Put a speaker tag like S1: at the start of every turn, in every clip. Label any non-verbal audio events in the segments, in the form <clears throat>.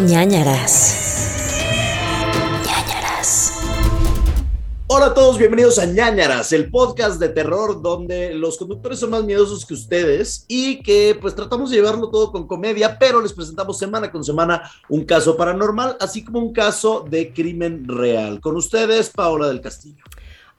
S1: ñañaras. ñañaras.
S2: Hola a todos, bienvenidos a ñañaras, el podcast de terror donde los conductores son más miedosos que ustedes y que pues tratamos de llevarlo todo con comedia, pero les presentamos semana con semana un caso paranormal, así como un caso de crimen real. Con ustedes, Paola del Castillo.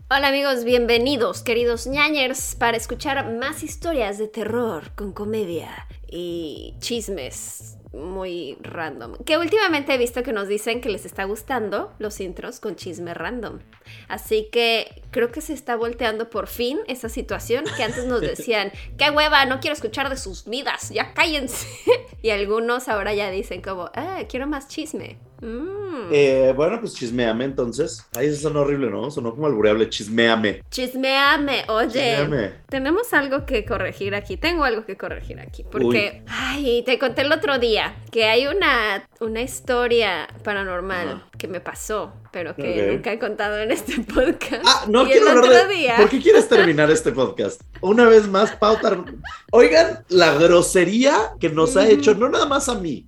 S3: Hola amigos, bienvenidos queridos ñañers para escuchar más historias de terror con comedia y chismes muy random. Que últimamente he visto que nos dicen que les está gustando los intros con chisme random. Así que creo que se está volteando por fin esa situación que antes nos decían, <laughs> qué hueva, no quiero escuchar de sus vidas, ya cállense. <laughs> y algunos ahora ya dicen como, ah, quiero más chisme. Mm.
S2: Eh, bueno, pues chismeame entonces. Ahí eso sonó horrible, ¿no? Sonó como albureable, chismeame.
S3: Chismeame, oye.
S2: Chismeame.
S3: Tenemos algo que corregir aquí. Tengo algo que corregir aquí. Porque, ay, te conté el otro día que hay una, una historia paranormal
S2: Ajá.
S3: que me pasó, pero que nunca he contado en este podcast.
S2: Ah, no
S3: y
S2: quiero
S3: el otro
S2: de...
S3: día.
S2: ¿Por qué quieres terminar este podcast? Una vez más, pauta... Oigan, la grosería que nos ha hecho, no nada más a mí.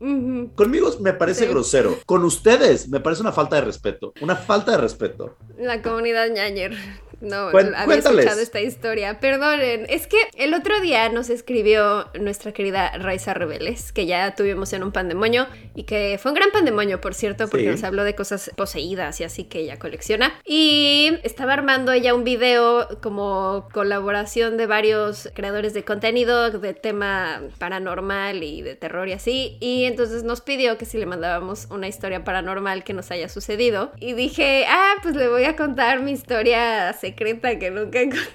S2: Conmigo me parece
S3: Sí.
S2: grosero. Con ustedes me parece una falta de respeto. Una falta de respeto.
S3: La comunidad ñañer. No,
S2: Cuen-
S3: había
S2: cuéntales.
S3: escuchado esta historia. Perdonen, es que el otro día nos escribió nuestra querida Raiza Rebeles, que ya tuvimos en un pandemonio y que fue un gran pandemonio, por cierto, porque
S2: Sí.
S3: nos habló de cosas poseídas así que ella colecciona. Y estaba armando ella un video como colaboración de varios creadores de contenido de tema paranormal y de terror y así. Y entonces nos pidió que si le mandábamos una historia paranormal que nos haya sucedido. Y dije, ah, pues le voy a contar mi historia secreta que nunca he contado.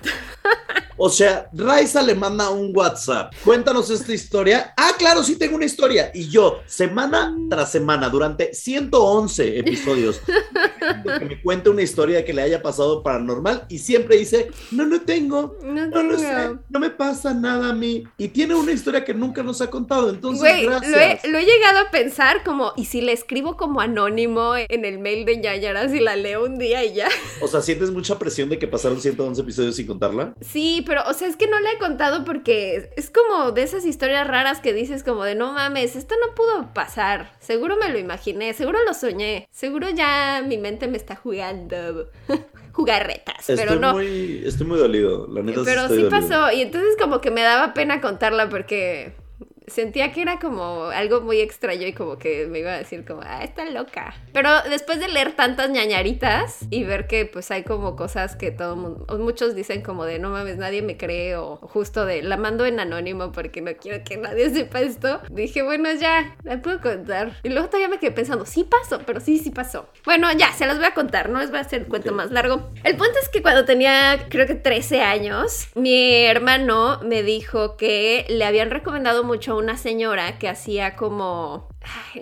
S3: <laughs>
S2: O sea, Raiza le manda un WhatsApp. Cuéntanos esta historia. Ah, claro, sí tengo una historia. Y yo, semana tras semana, durante 111 episodios, <laughs> que me cuente una historia que le haya pasado paranormal y siempre dice, no, no tengo.
S3: No
S2: No lo sé, no me pasa nada a mí. Y tiene una historia que nunca nos ha contado. Entonces,
S3: Güey, lo
S2: gracias.
S3: he, lo he llegado a pensar como, ¿y si le escribo como anónimo en el mail de Yayaras y la leo un día y ya?
S2: O sea, ¿sientes mucha presión de que pasaron 111 episodios sin contarla?
S3: Sí, pero, o sea, es que no la he contado porque es como de esas historias raras que dices como de, no mames, esto no pudo pasar. Seguro me lo imaginé, seguro lo soñé, seguro ya mi mente me está jugando <laughs> jugarretas,
S2: Estoy,
S3: pero no.
S2: muy, estoy muy dolido, la neta.
S3: Pero sí
S2: dolido.
S3: pasó y entonces como que me daba pena contarla porque sentía que era como algo muy extraño y como que me iba a decir como, ah, está loca. Pero después de leer tantas ñañaritas y ver que pues hay como cosas que todo mundo, muchos dicen como de no mames, nadie me cree o justo de la mando en anónimo porque no quiero que nadie <laughs> sepa esto, dije, bueno, ya, la puedo contar. Y luego todavía me quedé pensando, sí pasó, pero sí, sí pasó. Bueno, ya, se las voy a contar, no les voy a hacer el cuento más largo. El punto es que cuando tenía, creo que 13 años, mi hermano me dijo que le habían recomendado mucho a una señora que hacía como...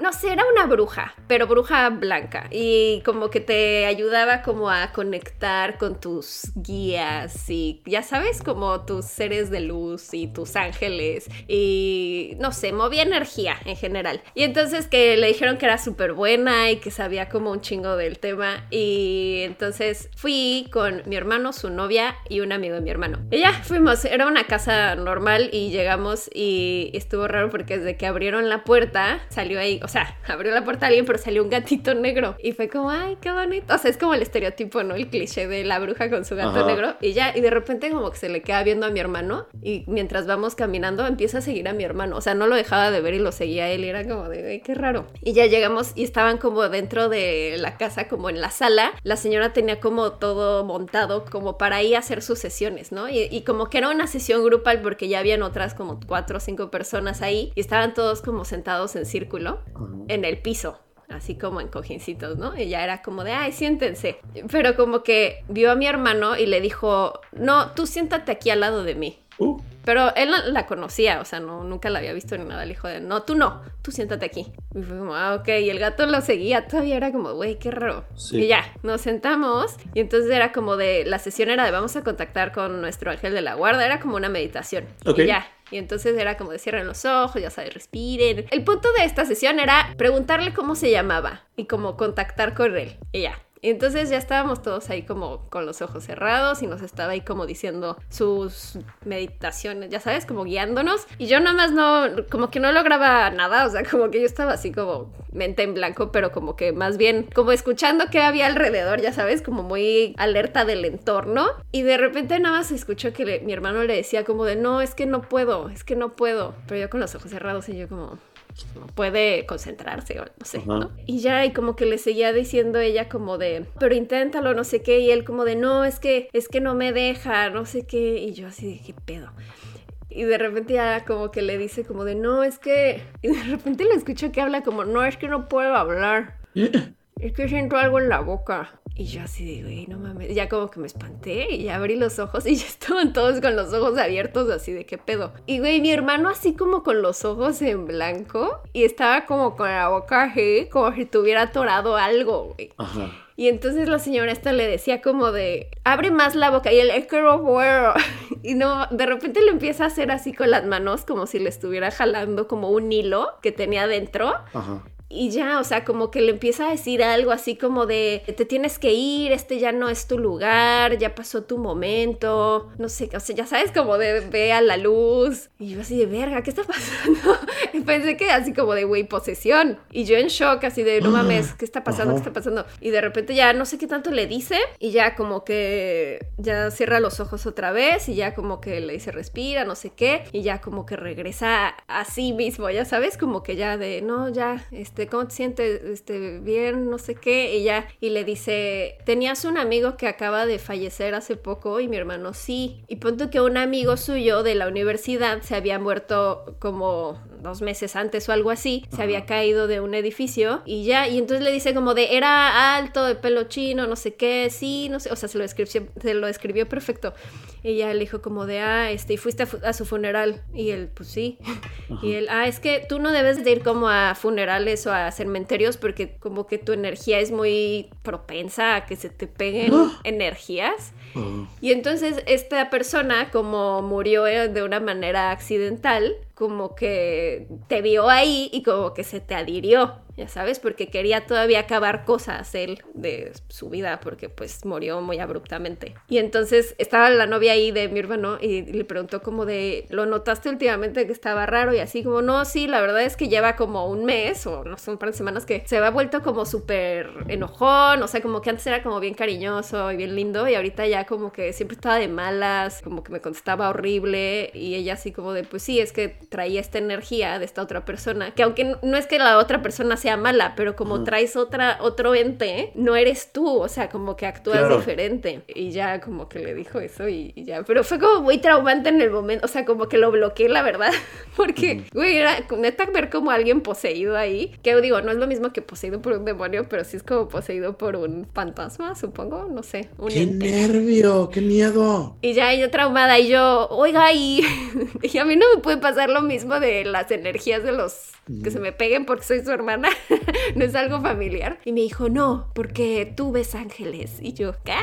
S3: No sé, era una bruja, pero bruja blanca. Y como que te ayudaba como a conectar con tus guías y ya sabes, como tus seres de luz y tus ángeles. Y no sé, movía energía en general. Y entonces que le dijeron que era súper buena y que sabía como un chingo del tema. Y entonces fui con mi hermano, su novia y un amigo de mi hermano. Y ya fuimos, era una casa normal y llegamos y estuvo raro porque desde que abrieron la puerta salió ahí, o sea, <laughs> abrió la puerta alguien, pero salió un gatito negro. Y fue como, ay, qué bonito. O sea, es como el estereotipo, ¿no? El cliché de la bruja con su gato
S2: Ajá.
S3: negro. Y ya, y de repente como que se le queda viendo a mi hermano y mientras vamos caminando empieza a seguir a mi hermano. O sea, no lo dejaba de ver y lo seguía a él y era como de, "Ay, qué raro. Y ya llegamos y estaban como dentro de la casa, como en la sala. La señora tenía como todo montado como para ahí hacer sus sesiones, ¿no? Y, y como que era una sesión grupal porque ya habían otras como cuatro o cinco personas ahí y estaban todos como sentados en círculo En el piso. Así como en cojincitos, ¿no? Y ya era como de, ay, siéntense. Pero como que vio a mi hermano y le dijo, no, tú siéntate aquí al lado de mí.
S2: Uh,
S3: Pero él la, la conocía, o sea, no, nunca la había visto ni nada. Le dijo, de, no, tú no, tú siéntate aquí. Y fue como, ah, ok. Y el gato lo seguía, todavía era como, güey, qué raro.
S2: Sí.
S3: Y ya, nos sentamos. Y entonces era como de, la sesión era de, vamos a contactar con nuestro ángel de la guarda. Era como una meditación.
S2: Ok.
S3: Y ya. Y entonces era como de cierren los ojos, ya sabes, respiren. El punto de esta sesión era preguntarle cómo se llamaba y como contactar con él. Y ya. Entonces ya estábamos todos ahí como con los ojos cerrados y nos estaba ahí como diciendo sus meditaciones, ya sabes, como guiándonos. Y yo nada más no, como que no lograba nada, o sea, como que yo estaba así como mente en blanco, pero como que más bien como escuchando qué había alrededor, ya sabes, como muy alerta del entorno. Y de repente nada más escuchó que mi hermano le decía como de, no, es que no puedo, es que no puedo. Pero yo con los ojos cerrados y yo como, no puede concentrarse o no sé, ¿no? Y ya, y como que le seguía diciendo ella como de, pero inténtalo, no sé qué, y él como de, no, es que, es que no me deja, no sé qué, y yo así de, ¿qué pedo? Y de repente ya como que le dice como de, no, es que, y de repente le escucho que habla como, no, es que no puedo hablar. <laughs> Es que siento algo en la boca. Y yo así de, güey, no mames. Ya como que me espanté y abrí los ojos y <laughs> ya estaban todos con los ojos abiertos, así de qué pedo. Y güey, mi hermano así como con los ojos en blanco y estaba como con la boca así, como si tuviera atorado algo, güey. Ajá. Y entonces la señora esta le decía como de, abre más la boca. Y él, es que. <laughs> Y no, de repente le empieza a hacer así con las manos, como si le estuviera jalando como un hilo que tenía dentro. Ajá y ya, o sea, como que le empieza a decir algo así como de, te tienes que ir, este ya no es tu lugar, ya pasó tu momento, no sé, o sea, ya sabes, como de, ve a la luz. Y yo así de, verga, ¿qué está pasando? <laughs> Y pensé que así como de, güey, posesión. Y yo en shock, así de, no mames, ¿qué está pasando? ¿Qué está pasando? Y de repente ya no sé qué tanto le dice y ya como que ya cierra los ojos otra vez y ya como que le dice, respira, no sé qué, y ya como que regresa a sí mismo, ya sabes, como que ya de, no, ya, este este, ¿cómo te sientes? Este, bien, no sé qué. Y ya, y le dice, tenías un amigo que acaba de fallecer hace poco y mi hermano sí. Y punto que un amigo suyo de la universidad se había muerto como dos meses antes o algo así, se había caído de un edificio y ya, y entonces le dice como de, era alto, de pelo chino, no sé qué, sí, no sé, o sea, se lo escribió, se lo escribió perfecto. Y ella le dijo como de, ah, este, y fuiste a, su funeral. Y él, pues sí. Y él, ah, es que tú no debes de ir como a funerales o a cementerios porque como que tu energía es muy propensa a que se te peguen energías. Y entonces esta persona como murió eh, de una manera accidental, como que te vio ahí y como que se te adhirió sabes, porque quería todavía acabar cosas él de su vida, porque pues murió muy abruptamente. Y entonces estaba la novia ahí de mi hermano y le preguntó como de, ¿lo notaste últimamente que estaba raro? Y así como, no, sí, la verdad es que lleva como un mes o no sé, un par de semanas que se ha vuelto como súper enojón, o sea, como que antes era como bien cariñoso y bien lindo y ahorita ya como que siempre estaba de malas, como que me contestaba horrible y ella así como de, pues sí, es que traía esta energía de esta otra persona, que aunque no es que la otra persona sea mala, pero como traes otra, otro ente, no eres tú, o sea, como que actúas diferente. Y ya como que le dijo eso y, ya, pero fue como muy traumante en el momento, o sea, como que lo bloqueé, la verdad, <laughs> porque, güey, era neta ver como alguien poseído ahí, que digo, no es lo mismo que poseído por un demonio, pero sí es como poseído por un fantasma, supongo, no sé. Un
S2: ¡Qué nervio! ¡Qué miedo!
S3: Y ya yo traumada y yo, oiga, y, <laughs> y a mí no me puede pasar lo mismo de las energías de los que se me peguen porque soy su hermana, <laughs> no es algo familiar. Y me dijo, no, porque tú ves ángeles. Y yo, ¿qué?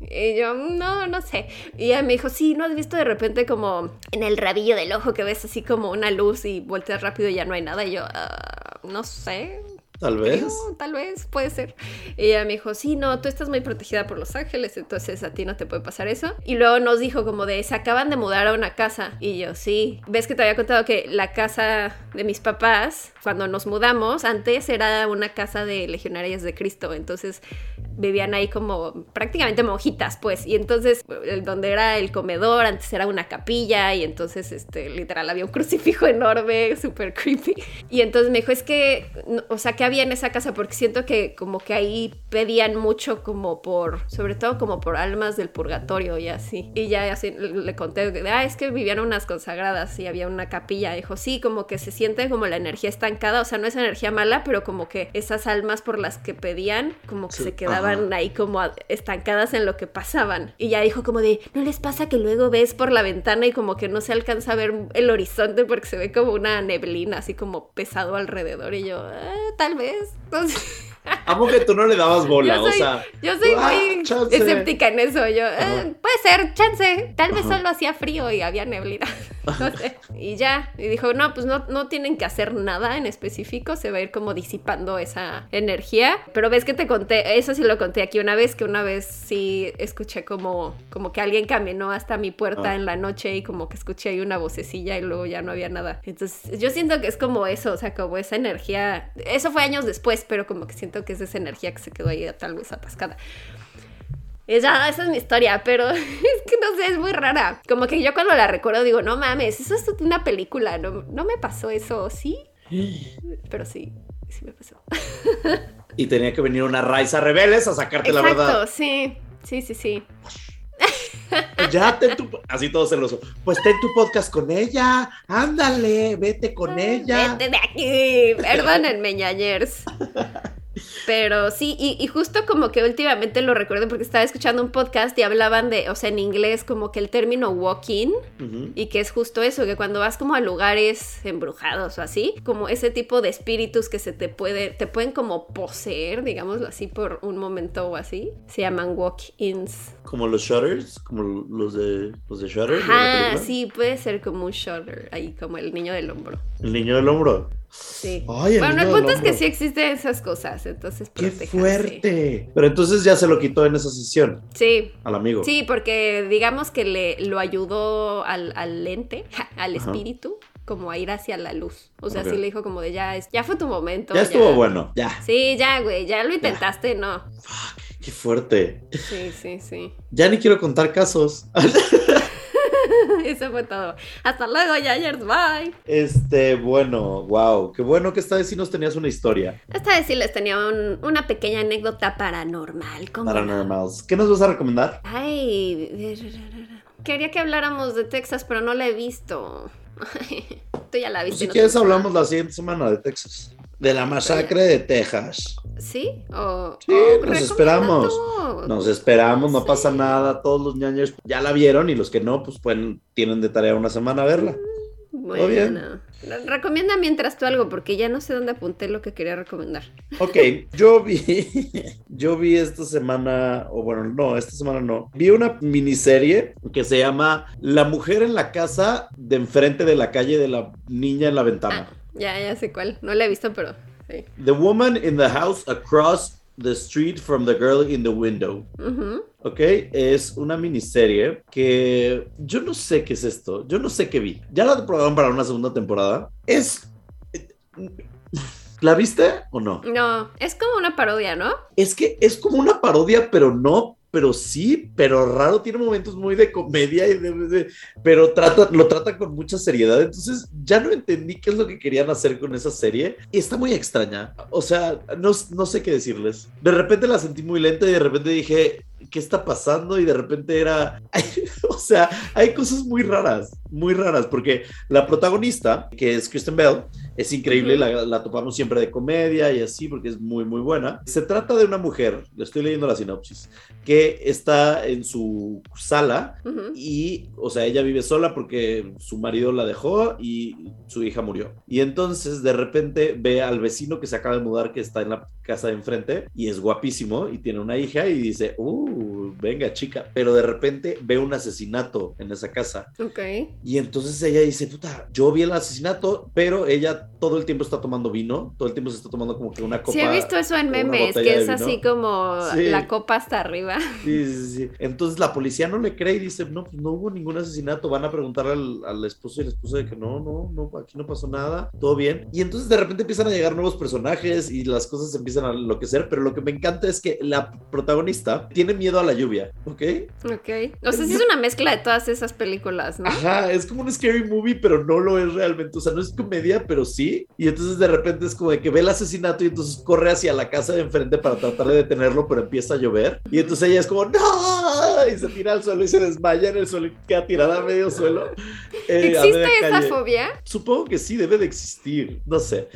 S3: Y yo, no, no sé. Y ella me dijo, sí, ¿no has visto de repente como en el rabillo del ojo que ves así como una luz y volteas rápido y ya no hay nada? Y yo, ah, no sé,
S2: Tal vez.
S3: tal vez, puede ser. Y ella me dijo, sí, no, tú estás muy protegida por los ángeles, entonces a ti no te puede pasar eso. Y luego nos dijo como de, se acaban de mudar a una casa. Y yo, sí. ¿Ves que te había contado que la casa de mis papás, cuando nos mudamos, antes era una casa de legionarias de Cristo, entonces vivían ahí como prácticamente monjitas, pues. Y entonces, donde era el comedor, antes era una capilla y entonces, este, literal, había un crucifijo <laughs> enorme, súper creepy. Y entonces me dijo, es que, o sea, que había en esa casa porque siento que como que ahí pedían mucho como por, sobre todo como por almas del purgatorio y así. Y ya así le conté, ah, es que vivían unas consagradas y había una capilla. Dijo, sí, como que se siente como la energía estancada, o sea, no es energía mala, pero como que esas almas por las que pedían, como que se quedaban ahí como estancadas en lo que pasaban. Y ya dijo como de, ¿no les pasa que luego ves por la ventana y como que no se alcanza a ver el horizonte porque se ve como una neblina así como pesado alrededor? Y yo, ah, tal vez. Entonces...
S2: Amo que tú no le dabas bola, o sea.
S3: Yo soy
S2: ah,
S3: muy
S2: chance.
S3: escéptica en eso. Yo, eh, puede ser, chance. Tal vez
S2: Ajá.
S3: solo hacía frío y había neblina. <laughs> No sé. Y ya. Y dijo, no, pues no, no tienen que hacer nada en específico. Se va a ir como disipando esa energía. Pero ves que te conté, eso sí lo conté aquí una vez, que una vez sí escuché como, como que alguien caminó hasta mi puerta
S2: Ah.
S3: en la noche y como que escuché ahí una vocecilla y luego ya no había nada. Entonces yo siento que es como eso, o sea, como esa energía. Eso fue años después, pero como que siento que es esa energía que se quedó ahí tal vez atascada. Esa es mi historia, pero <laughs> es que no sé, es muy rara. Como que yo cuando la recuerdo digo, no mames, eso es una película, no, no me pasó eso, ¿sí? <gasps> Pero sí, sí me pasó. <laughs>
S2: Y tenía que venir una Raiza Rebeldes a sacarte la
S3: Exacto,
S2: verdad.
S3: sí, sí, sí, sí.
S2: Ya ten tu. Así todo celoso. Pues ten tu podcast con ella. Ándale, vete con ella.
S3: Vete de aquí, perdónenme, ñañers. <laughs> Pero sí, y, y justo como que últimamente lo recuerdo porque estaba escuchando un podcast y hablaban de, o sea, en inglés como que el término walk-in. Y que es justo eso, que cuando vas como a lugares embrujados o así, como ese tipo de espíritus que se te puede, te pueden como poseer, digámoslo así, por un momento o así, se llaman walk-ins.
S2: Como los Shutters, como los de los de Shutter. película.
S3: sí, puede ser como un shoulder, ahí como el niño del hombro.
S2: El niño del hombro.
S3: Sí.
S2: Ay, el
S3: bueno, el punto es que sí existen esas cosas, entonces
S2: ¡Qué
S3: protéjanse.
S2: fuerte! Pero entonces ya se lo quitó en esa sesión
S3: Sí.
S2: al amigo.
S3: Sí, porque digamos que le lo ayudó al, al lente, <laughs> al
S2: Ajá.
S3: espíritu, como a ir hacia la luz. O sea, sí le dijo como de ya, es- ya fue tu momento.
S2: Ya estuvo bueno, ya.
S3: Sí, ya, güey, ya lo intentaste, no.
S2: Qué fuerte.
S3: Sí, sí, sí.
S2: Ya ni quiero contar casos. <laughs> <laughs>
S3: Eso fue todo. Hasta luego, Yayers, bye.
S2: Este, bueno, wow. Qué bueno que esta vez sí nos tenías una historia.
S3: Esta vez sí les tenía un- una pequeña anécdota paranormal.
S2: Paranormals. ¿Qué nos vas a recomendar?
S3: Ay, quería que habláramos de Texas, pero no la he visto. <laughs> Tú ya la
S2: Pues
S3: viste.
S2: si
S3: no
S2: quieres hablamos la siguiente semana de Texas. De la masacre de Texas.
S3: ¿Sí? O,
S2: Sí,
S3: o
S2: nos esperamos. Nos esperamos, no
S3: Sí.
S2: pasa nada. Todos los ñaños ya la vieron y los que no, pues pueden, tienen de tarea una semana verla.
S3: Bueno,
S2: bien.
S3: recomienda mientras tú algo, porque ya no sé dónde apunté lo que quería recomendar.
S2: Ok, yo vi, <laughs> yo vi esta semana, o bueno, no, esta semana no, vi una miniserie que se llama La mujer en la casa de enfrente de la calle de la niña en la ventana.
S3: Ah, ya, ya sé cuál. No la he visto, pero sí.
S2: The woman in the house across the street from the girl in the window.
S3: Ujú.
S2: Ok, es una miniserie que yo no sé qué es esto, yo no sé qué vi. Ya la probaron para una segunda temporada. Es... <laughs> ¿La viste o no?
S3: No, es como una parodia, ¿no?
S2: Es que es como una parodia, pero no, pero sí, pero raro, tiene momentos muy de comedia, y de- pero trata, lo trata con mucha seriedad, entonces ya no entendí qué es lo que querían hacer con esa serie, y está muy extraña, o sea, no, no sé qué decirles. De repente la sentí muy lenta y de repente dije, ¿qué está pasando? Y de repente era, <laughs> o sea, hay cosas muy raras, muy raras, porque la protagonista, que es Kristen Bell, es increíble, la, la topamos siempre de comedia y así, porque es muy, muy buena. Se trata de una mujer, le estoy leyendo la sinopsis, que está en su sala y, o sea, ella vive sola porque su marido la dejó y su hija murió. Y entonces de repente ve al vecino que se acaba de mudar, que está en la casa de enfrente y es guapísimo y tiene una hija y dice, uh, venga chica, pero de repente ve un asesinato en esa casa.
S3: Ok.
S2: Y entonces ella dice, puta, yo vi el asesinato, pero ella todo el tiempo está tomando vino, todo el tiempo se está tomando como que una copa.
S3: Sí, he visto eso en memes, que es así como
S2: Sí.
S3: la copa hasta arriba.
S2: Sí, sí, sí. Entonces la policía no le cree y dice, no, pues no hubo ningún asesinato. Van a preguntarle al, al esposo y el esposo de que no, no, no, aquí no pasó nada, todo bien. Y entonces de repente empiezan a llegar nuevos personajes y las cosas empiezan a enloquecer, pero lo que me encanta es que la protagonista tiene miedo a la lluvia, ¿ok?
S3: Ok. O sea, sí es una mezcla de todas esas películas, ¿no?
S2: Ajá, es como un scary movie, pero no lo es realmente. O sea, no es comedia, pero sí. Y entonces de repente es como que ve el asesinato y entonces corre hacia la casa de enfrente para tratar de detenerlo, pero empieza a llover. Y entonces ella es como, ¡No! Nada y se tira al suelo y se desmaya en el suelo y queda tirada a medio suelo. eh,
S3: ¿Existe esa fobia?
S2: Supongo que sí, debe de existir. No sé.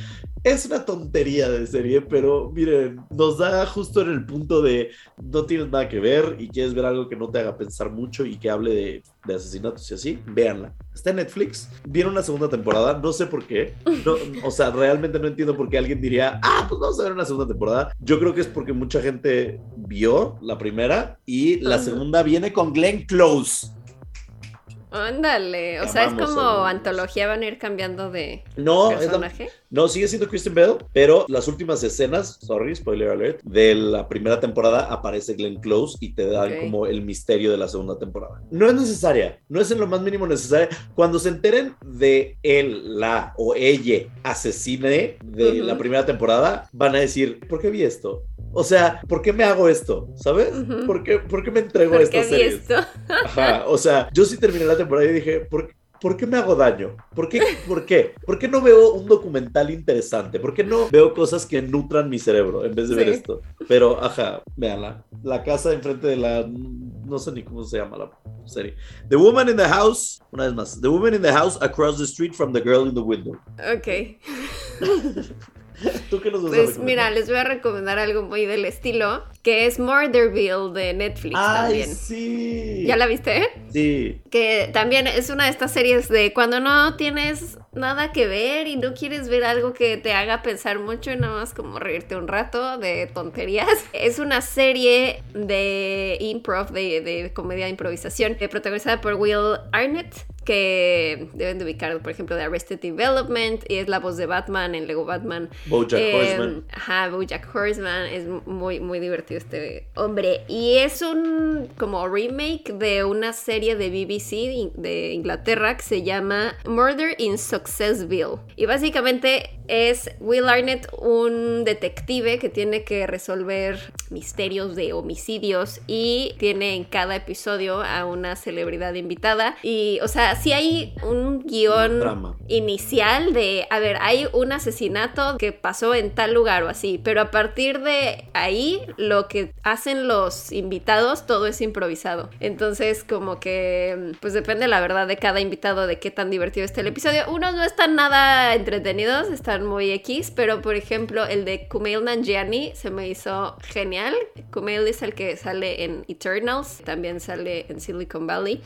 S2: Es una tontería de serie, pero miren, nos da justo en el punto de no tienes nada que ver y quieres ver algo que no te haga pensar mucho y que hable de, de asesinatos y así, véanla. Está en Netflix, viene una segunda temporada, no sé por qué. No, o sea, realmente no entiendo por qué alguien diría, ah, pues vamos a ver una segunda temporada. Yo creo que es porque mucha gente vio la primera y la segunda viene con Glenn Close.
S3: Ándale, o sea, es como antología, van a ir cambiando de
S2: No, es la-
S3: personaje.
S2: No, sigue siendo Kristen Bell, pero las últimas escenas, sorry, spoiler alert, de la primera temporada aparece Glenn Close y te dan como el misterio de la segunda temporada. No es necesaria, no es en lo más mínimo necesaria. Cuando se enteren de él, la o ella asesine de la primera temporada, van a decir, ¿por qué vi esto? O sea, ¿por qué me hago esto? ¿Sabes? ¿Por, qué, ¿Por qué me entrego a
S3: ¿Por qué
S2: estas series?
S3: esto?
S2: Ajá, o sea, yo sí terminé la temporada y dije, ¿por, ¿por qué me hago daño? ¿Por qué? ¿Por qué? ¿Por qué no veo un documental interesante? ¿Por qué no veo cosas que nutran mi cerebro en vez de ver esto? Pero, ajá, véanla. La casa enfrente de la... No sé ni cómo se llama la serie. The Woman in the House, una vez más. The Woman in the House across the street from the girl in the window.
S3: Ok. <laughs> <laughs>
S2: ¿Tú qué nos vas a
S3: Pues mira, les voy a recomendar algo muy del estilo, que es Murderville de Netflix
S2: ¡Ay,
S3: también.
S2: sí!
S3: ¿Ya la viste?
S2: Sí.
S3: Que también es una de estas series de cuando no tienes nada que ver y no quieres ver algo que te haga pensar mucho y nada más como reírte un rato de tonterías. <laughs> Es una serie de improv, de, de comedia de improvisación, eh, protagonizada por Will Arnett que deben de ubicar, por ejemplo, de Arrested Development, y es la voz de Batman en Lego Batman.
S2: Bojack
S3: Eh,
S2: Horseman.
S3: Ajá, Bojack Horseman. Es muy, muy divertido este hombre. Y es un como remake de una serie de BBC de Inglaterra que se llama Murder in Successville. Y básicamente es Will Arnett, un detective que tiene que resolver misterios de homicidios y tiene en cada episodio a una celebridad invitada. Y, o sea, sí hay un
S2: guion
S3: inicial de, a ver, hay un asesinato que pasó en tal lugar o así, pero a partir de ahí lo que hacen los invitados todo es improvisado. Entonces como que pues depende la verdad de cada invitado de qué tan divertido esté el episodio. Unos no están nada entretenidos, están muy X, pero por ejemplo el de Kumail Nanjiani se me hizo genial. Kumail es el que sale en Eternals, también sale en Silicon Valley.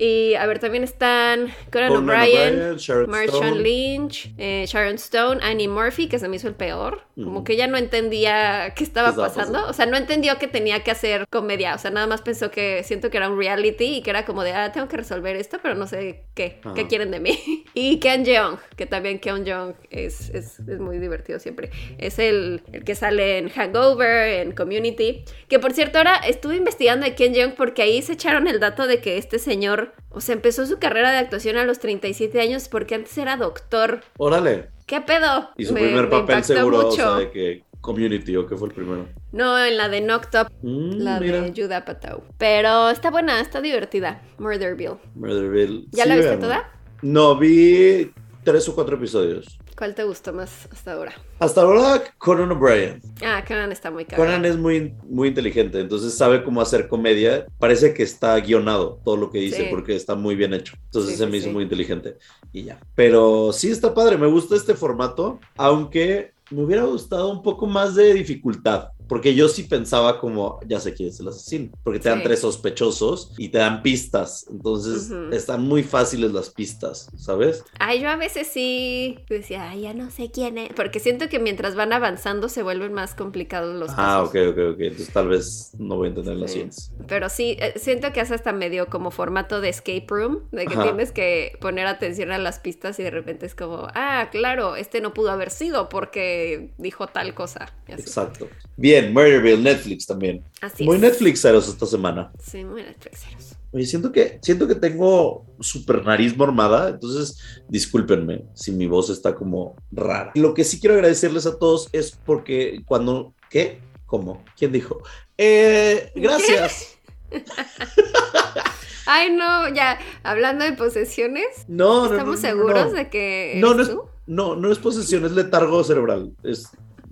S3: Y a ver, también están Conan O'Brien, Marshawn. Lynch, eh, Sharon Stone, Annie Murphy, que se me hizo el peor. Como
S2: Ujú.
S3: que ella no entendía qué estaba,
S2: ¿Qué estaba
S3: pasando.
S2: pasando?
S3: O sea, no entendió que tenía que hacer comedia. O sea, nada más pensó que siento que era un reality y que era como de, ah, tengo que resolver esto, pero no sé qué,
S2: Ajá.
S3: qué quieren de mí. <laughs> y Ken Jeong, que también Ken Jeong es, es, es muy divertido siempre. Es el, el que sale en Hangover, en Community. Que por cierto, ahora estuve investigando de Ken Jeong porque ahí se echaron el dato de que este señor, o sea, empezó su carrera de actuación a los 37 años porque antes era doctor.
S2: Órale.
S3: ¿Qué pedo?
S2: Y su
S3: Me-
S2: primer
S3: me
S2: papel seguro, o sea, de que Community o que fue el primero.
S3: No, en la de Knocked Up,
S2: Mm,
S3: la
S2: mira,
S3: de Judah Apatow. Pero está buena, está divertida. Murderville.
S2: Murderville.
S3: ¿Ya
S2: Sí,
S3: la viste toda?
S2: No, vi tres o cuatro episodios.
S3: ¿Cuál te gustó más hasta ahora?
S2: Hasta ahora, Conan O'Brien.
S3: Ah, Conan está muy caro.
S2: Conan es muy, muy inteligente, entonces sabe cómo hacer comedia. Parece que está guionado todo lo que dice
S3: Sí.
S2: porque está muy bien hecho. Entonces
S3: Sí,
S2: se
S3: sí,
S2: me hizo muy inteligente y ya. Pero sí está padre, me gusta este formato, aunque me hubiera gustado un poco más de dificultad. Porque yo sí pensaba como, ya sé quién es el asesino, porque te dan
S3: Sí.
S2: tres sospechosos y te dan pistas, entonces
S3: Ujú.
S2: están muy fáciles las pistas, ¿sabes?
S3: Ay, yo a veces sí decía, ay, ya no sé quién es. Porque siento que mientras van avanzando se vuelven más complicados los
S2: Ah,
S3: casos.
S2: ok, ok, ok, entonces tal vez no voy a entender las
S3: Sí.
S2: siguientes.
S3: Pero sí, eh, siento que hace hasta medio como formato de escape room, de que
S2: Ajá.
S3: tienes que poner atención a las pistas y de repente es como, ah, claro, este no pudo haber sido porque dijo tal cosa.
S2: Exacto. Bien, Murderville, Netflix también.
S3: Así
S2: Muy
S3: es.
S2: Netflixeros esta semana.
S3: Sí, muy Netflixeros.
S2: Oye, siento que, siento que tengo super nariz mormada, entonces discúlpenme si mi voz está como rara. Lo que sí quiero agradecerles a todos es porque cuando... ¿Qué? ¿Cómo? ¿Quién dijo? Eh, gracias. <laughs>
S3: Ay, no, ya, hablando de posesiones,
S2: No,
S3: ¿estamos
S2: no, no,
S3: seguros de que
S2: No, no es, no, no es posesión, es letargo cerebral. Es,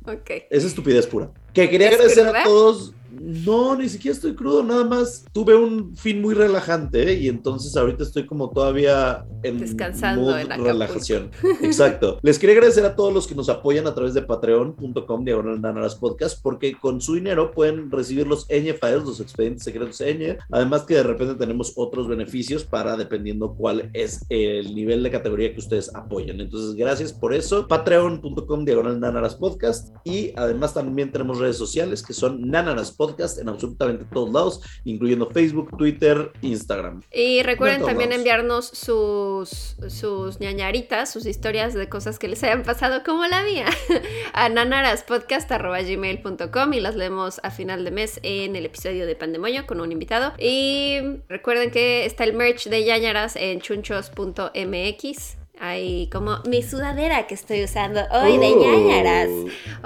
S3: Ok.
S2: es estupidez pura. Que quería
S3: ¿Es
S2: agradecer
S3: cruda?
S2: a todos. No, ni siquiera estoy crudo, nada más tuve un fin muy relajante ¿eh? y entonces ahorita estoy como todavía en
S3: Descansando en Acapulco.
S2: relajación. Exacto. Les quería agradecer a todos los que nos apoyan a través de patreon.com diagonal Nanaras podcast porque con su dinero pueden recibir los ñ files, los expedientes secretos ñ, además que de repente tenemos otros beneficios para dependiendo cuál es el nivel de categoría que ustedes apoyan. Entonces, gracias por eso. Patreon.com diagonal Nanaras podcast y además también tenemos redes sociales que son Nanaras podcast en absolutamente todos lados, incluyendo Facebook, Twitter, Instagram.
S3: Y recuerden también
S2: lados.
S3: enviarnos sus, sus ñañaritas, sus historias de cosas que les hayan pasado como la mía <laughs> a nanaraspodcast.gmail.com y las leemos a final de mes en el episodio de Pandemonio con un invitado. Y recuerden que está el merch de ñañaras en chunchos.mx. Hay como mi sudadera que estoy usando hoy de
S2: Oh,
S3: ñañaras.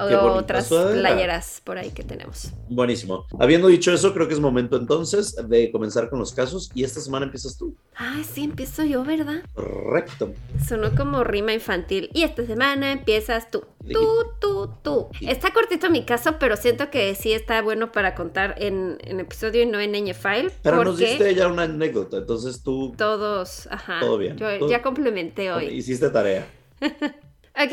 S2: qué
S3: O otras
S2: sudadera.
S3: playeras por ahí que tenemos.
S2: Buenísimo. Habiendo dicho eso, creo que es momento entonces de comenzar con los casos y esta semana empiezas tú.
S3: Ay, sí, empiezo yo, ¿verdad?
S2: Correcto.
S3: Sonó como rima infantil. Y esta semana empiezas tú. Tú, tú, tú. Está cortito mi caso, pero siento que sí está bueno para contar en, en episodio y no en ñ file.
S2: Pero nos diste ya una anécdota, entonces tú
S3: todos, ajá.
S2: Todo bien.
S3: Yo
S2: Todo-
S3: ya complementé hoy.
S2: hiciste tarea. <laughs>
S3: Ok,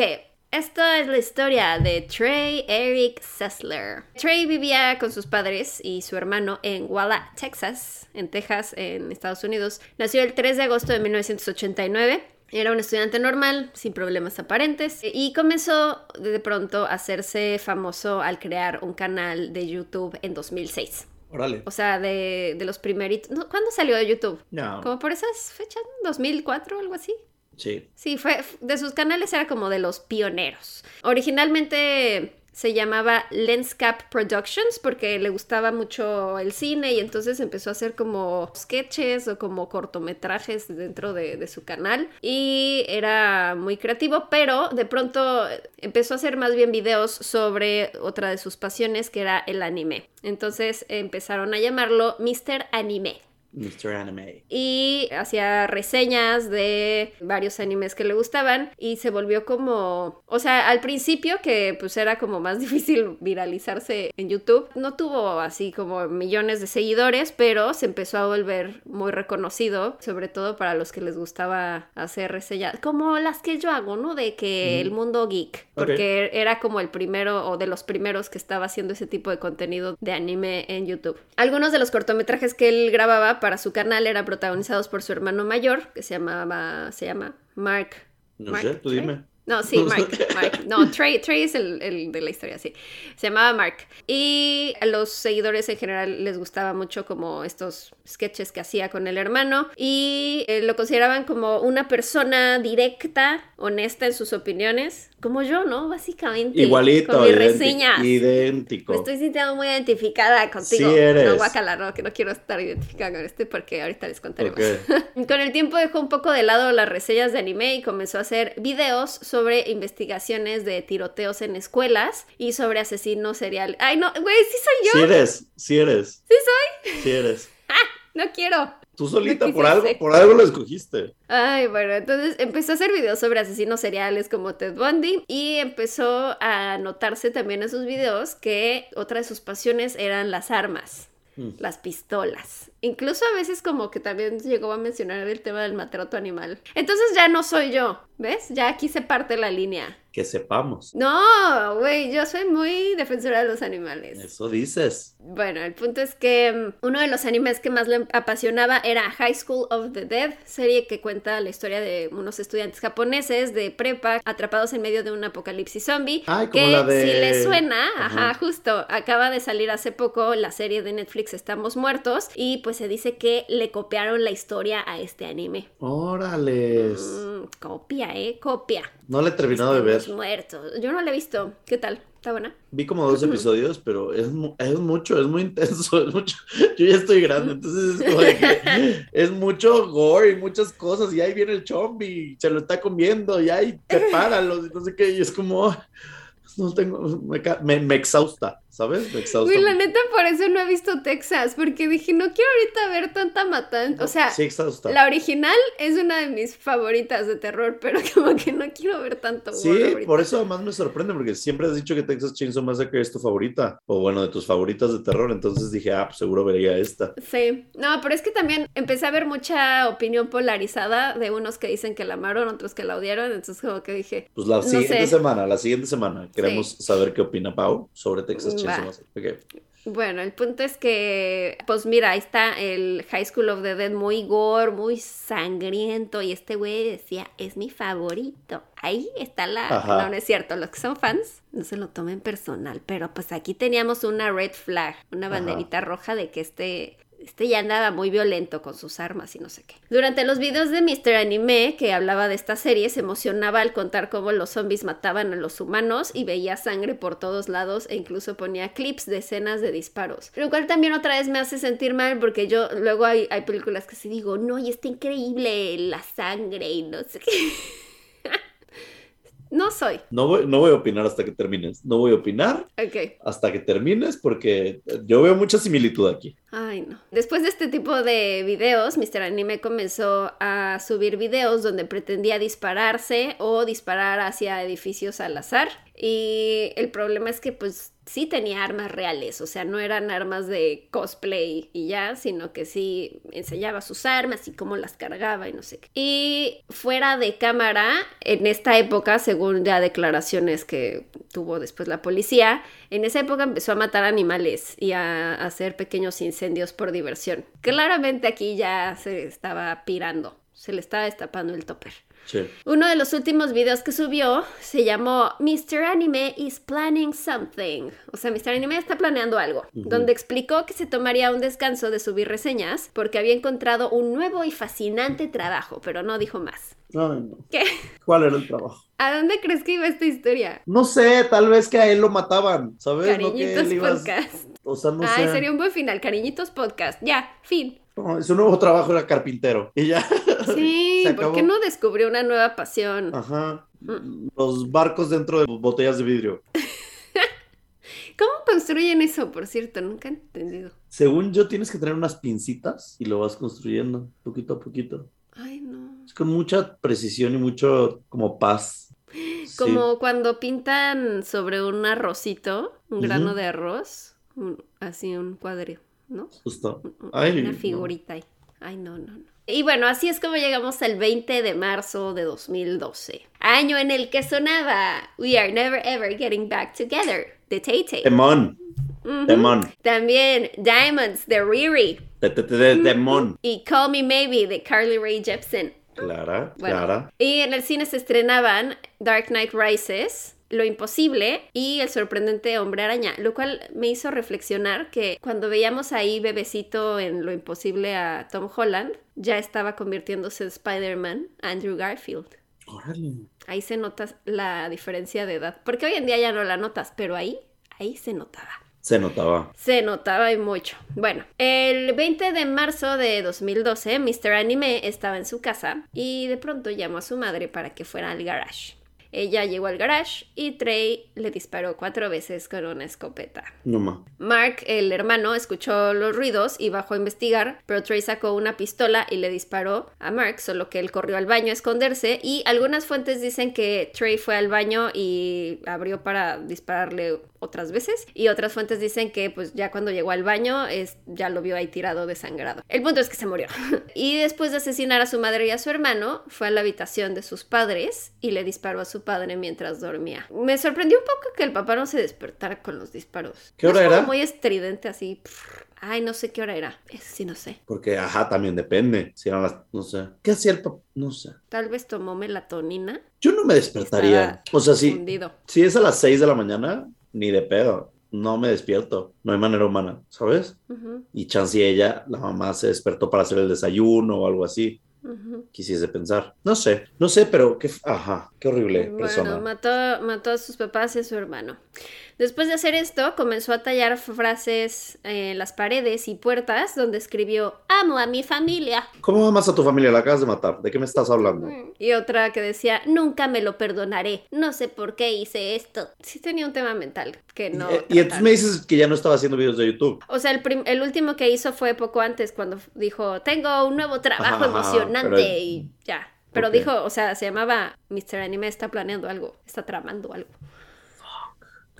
S3: esto es la historia de Trey Eric Sessler. Trey vivía con sus padres y su hermano en Walla, Texas, en Texas, en Estados Unidos. Nació el 3 de agosto de 1989. Era un estudiante normal, sin problemas aparentes, y comenzó de pronto a hacerse famoso al crear un canal de YouTube en 2006.
S2: Órale.
S3: O sea, de, de los primeritos... ¿Cuándo salió de YouTube?
S2: No.
S3: Como por esas fechas, 2004 o algo así.
S2: Sí.
S3: Sí, fue de sus canales era como de los pioneros. Originalmente se llamaba Lenscap Productions porque le gustaba mucho el cine y entonces empezó a hacer como sketches o como cortometrajes dentro de, de su canal y era muy creativo, pero de pronto empezó a hacer más bien videos sobre otra de sus pasiones que era el anime. Entonces empezaron a llamarlo Mr. Anime
S2: Mr. Anime.
S3: y hacía reseñas de varios animes que le gustaban y se volvió como, o sea, al principio que pues era como más <laughs> difícil viralizarse en YouTube, no tuvo así como millones de seguidores, pero se empezó a volver muy reconocido, sobre todo para los que les gustaba hacer reseñas, como las que yo hago, ¿no? De que el mundo geek, porque era como el primero o de los primeros que estaba haciendo ese tipo de contenido de anime en YouTube. Algunos de los cortometrajes que él grababa para su canal eran protagonizados por su hermano mayor, que se llamaba, se llama Mark.
S2: No
S3: Mark
S2: sé, tú
S3: Trey.
S2: dime.
S3: No, sí, <laughs> Mark, Mark. No, Trey, Trey es el, el de la historia, sí. Se llamaba Mark. Y a los seguidores en general les gustaba mucho como estos sketches que hacía con el hermano. Y eh, lo consideraban como una persona directa, honesta en sus opiniones. Como yo, ¿no? Básicamente.
S2: Igualito,
S3: Con mis reseñas.
S2: idéntico.
S3: Me estoy sintiendo muy identificada contigo.
S2: Sí eres.
S3: No, guacala, no, que no quiero estar identificada con este porque ahorita les contaré
S2: Ok.
S3: más. <laughs> con el tiempo dejó un poco de lado las reseñas de anime y comenzó a hacer videos sobre investigaciones de tiroteos en escuelas y sobre asesinos seriales. Ay, no, güey, sí soy yo.
S2: Sí eres, sí eres.
S3: Sí soy.
S2: Sí eres. <laughs>
S3: No quiero.
S2: Tú solita, por algo, por algo lo escogiste.
S3: Ay, bueno, entonces empezó a hacer videos sobre asesinos seriales como Ted Bundy y empezó a notarse también en sus videos que otra de sus pasiones eran las armas.
S2: Mm.
S3: las pistolas. Incluso a veces como que también llegó a mencionar el tema del maltrato animal. Entonces ya no soy yo, ¿ves? Ya aquí se parte la línea.
S2: Que sepamos.
S3: No, güey, yo soy muy defensora de los animales.
S2: Eso dices.
S3: Bueno, el punto es que mm, uno de los animes que más le apasionaba era High School of the Dead, serie que cuenta la historia de unos estudiantes japoneses de prepa atrapados en medio de un apocalipsis zombie.
S2: Ay, como
S3: que
S2: la de-
S3: si les suena, ajá,
S2: Ajá.
S3: justo, acaba de salir hace poco la serie de Netflix Estamos Muertos y pues se dice que le copiaron la historia a este anime.
S2: Órales.
S3: Mm, copia, eh, copia.
S2: No le he terminado de ver.
S3: Estamos muertos. Yo no la he visto. ¿Qué tal? ¿Está buena?
S2: Vi como dos <clears throat> episodios, pero es, es mucho, es muy intenso, <laughs> es mucho. Yo ya estoy grande, entonces es como de que <laughs> es mucho gore y muchas cosas, y ahí viene el zombie, se lo está comiendo, y ahí prepáralos, y no sé qué, y es como, no tengo, me, me- me exhausta, ¿sabes? Me exhausta.
S3: Güey, la neta, por eso no he visto Texas, porque dije, no quiero ahorita ver tanta matanza. O sea,
S2: sí,
S3: la original es una de mis favoritas de terror, pero <laughs> como que no quiero ver tanto
S2: Sí,
S3: ahorita.
S2: por eso además me sorprende, porque siempre has dicho que Texas Chainsaw Massacre es tu favorita, o bueno, de tus favoritas de terror, entonces dije, ah, pues seguro vería esta.
S3: Sí, no, pero es que también empecé a ver mucha opinión polarizada de unos que dicen que la amaron, otros que la odiaron, entonces como que dije,
S2: Pues la
S3: No
S2: siguiente
S3: sé.
S2: semana, la siguiente semana, queremos saber qué opina Pau sobre Texas
S3: Va. Bueno, el punto es que, pues mira, ahí está el High School of the Dead muy gore, muy sangriento, y este güey decía, es mi favorito. Ahí está la...
S2: Ajá.
S3: No, no es cierto, los que son fans no se lo tomen personal, pero pues aquí teníamos una red flag, una
S2: Ajá.
S3: banderita roja de que este... Este ya andaba muy violento con sus armas y no sé qué. Durante los videos de Mr. Anime, que hablaba de esta serie, se emocionaba al contar cómo los zombies mataban a los humanos y veía sangre por todos lados e incluso ponía clips de escenas de disparos. Lo cual también otra vez me hace sentir mal porque yo luego hay, hay películas que sí digo, no, y está increíble la sangre y no sé qué. <laughs> no soy.
S2: No voy, no voy a opinar hasta que termines. No voy a opinar hasta que termines porque yo veo mucha similitud aquí.
S3: Ay, no. Después de este tipo de videos, Mr. Anime comenzó a subir videos donde pretendía dispararse o disparar hacia edificios al azar. Y el problema es que pues sí tenía armas reales, o sea, no eran armas de cosplay y ya, sino que sí enseñaba sus armas y cómo las cargaba y no sé qué. Y fuera de cámara, en esta época, según ya declaraciones que tuvo después la policía, en esa época empezó a matar animales y a hacer pequeños incendios por diversión. Claramente aquí ya se estaba pirando, se le estaba destapando el topper.
S2: Sí.
S3: Uno de los últimos videos que subió se llamó Mr. Anime is planning something. O sea, Mr. Anime está planeando algo. Donde explicó que se tomaría un descanso de subir reseñas porque había encontrado un nuevo y fascinante trabajo, pero no dijo más.
S2: Ay, no.
S3: ¿Qué?
S2: ¿Cuál era el trabajo? <laughs>
S3: ¿A dónde crees que iba esta historia?
S2: No sé, tal vez que a él lo mataban, ¿sabes? No que
S3: Cariñitos
S2: él iba a-
S3: Podcast.
S2: O sea, no
S3: Ay,
S2: sé.
S3: sería un buen final. Cariñitos Podcast. Ya, fin.
S2: No, su nuevo trabajo era carpintero. Y ya.
S3: Sí, <laughs> ¿por qué no descubrió una nueva pasión?
S2: Ajá.
S3: Mm.
S2: Los barcos dentro de botellas de vidrio. <laughs>
S3: ¿Cómo construyen eso, por cierto? Nunca he entendido.
S2: Según yo, tienes que tener unas pincitas y lo vas construyendo poquito a poquito.
S3: Ay, no.
S2: Es con mucha precisión y mucho como paz. Sí.
S3: Como cuando pintan sobre un arrocito, un grano de arroz, un- así un cuadro, ¿no?
S2: Justo. Ay,
S3: una
S2: no.
S3: figurita ahí. Ay, no, no, no. Y bueno, así es como llegamos al 20 de marzo de 2012. Año en el que sonaba We Are Never Ever Getting Back Together, de Tay Tay.
S2: Demon. Demon.
S3: También Diamonds, de Riri.
S2: De, de- de- de- Demon.
S3: Y Call Me Maybe, de Carly Rae Jepsen.
S2: Clara,
S3: Bueno,
S2: Clara.
S3: Y en el cine se estrenaban Dark Knight Rises, Lo Imposible y El Sorprendente Hombre Araña, lo cual me hizo reflexionar que cuando veíamos ahí bebecito en Lo Imposible a Tom Holland, ya estaba convirtiéndose en Spider-Man Andrew Garfield.
S2: Órale.
S3: Ahí se nota la diferencia de edad, porque hoy en día ya no la notas, pero ahí, ahí se notaba.
S2: Se notaba.
S3: Se notaba y mucho. Bueno, el 20 de marzo de 2012, Mr. Anime estaba en su casa y de pronto llamó a su madre para que fuera al garage. Ella llegó al garage y Trey le disparó cuatro veces con una escopeta.
S2: No ma.
S3: Mark, el hermano, escuchó los ruidos y bajó a investigar, pero Trey sacó una pistola y le disparó a Mark, solo que él corrió al baño a esconderse y algunas fuentes dicen que Trey fue al baño y abrió para dispararle otras veces y otras fuentes dicen que pues ya cuando llegó al baño es, ya lo vio ahí tirado desangrado. El punto es que se murió. <laughs> y después de asesinar a su madre y a su hermano, fue a la habitación de sus padres y le disparó a su padre mientras dormía. Me sorprendió un poco que el papá no se despertara con los disparos.
S2: ¿Qué
S3: ¿No
S2: hora
S3: es
S2: era?
S3: muy estridente así. Ay, no sé qué hora era. Eso sí, no sé.
S2: Porque, ajá, también depende. Si eran las, no sé. ¿Qué hacía el papá? No sé.
S3: Tal vez tomó melatonina.
S2: Yo no me despertaría.
S3: Estaba
S2: O sea, si, si es a las 6 de la mañana, ni de pedo. No me despierto. No hay manera humana, ¿sabes?
S3: Ujú,
S2: Y chance ella, la mamá se despertó para hacer el desayuno o algo así. Quisiese pensar. No sé, no sé, pero qué, ajá, qué horrible persona.
S3: Bueno, mató, mató a sus papás y a su hermano. Después de hacer esto, comenzó a tallar frases en las paredes y puertas donde escribió Amo a mi familia.
S2: ¿Cómo amas a tu familia? La acabas de matar. ¿De qué me estás hablando?
S3: Y otra que decía Nunca me lo perdonaré. No sé por qué hice esto. Sí tenía un tema mental que no.
S2: Eh, y entonces me dices que ya no estaba haciendo videos de YouTube.
S3: O sea, el, prim- el último que hizo fue poco antes, cuando dijo, tengo un nuevo trabajo
S2: Ajá,
S3: emocionante
S2: pero-
S3: y ya. Pero dijo, o sea, se llamaba Mr. Anime está planeando algo, está tramando algo.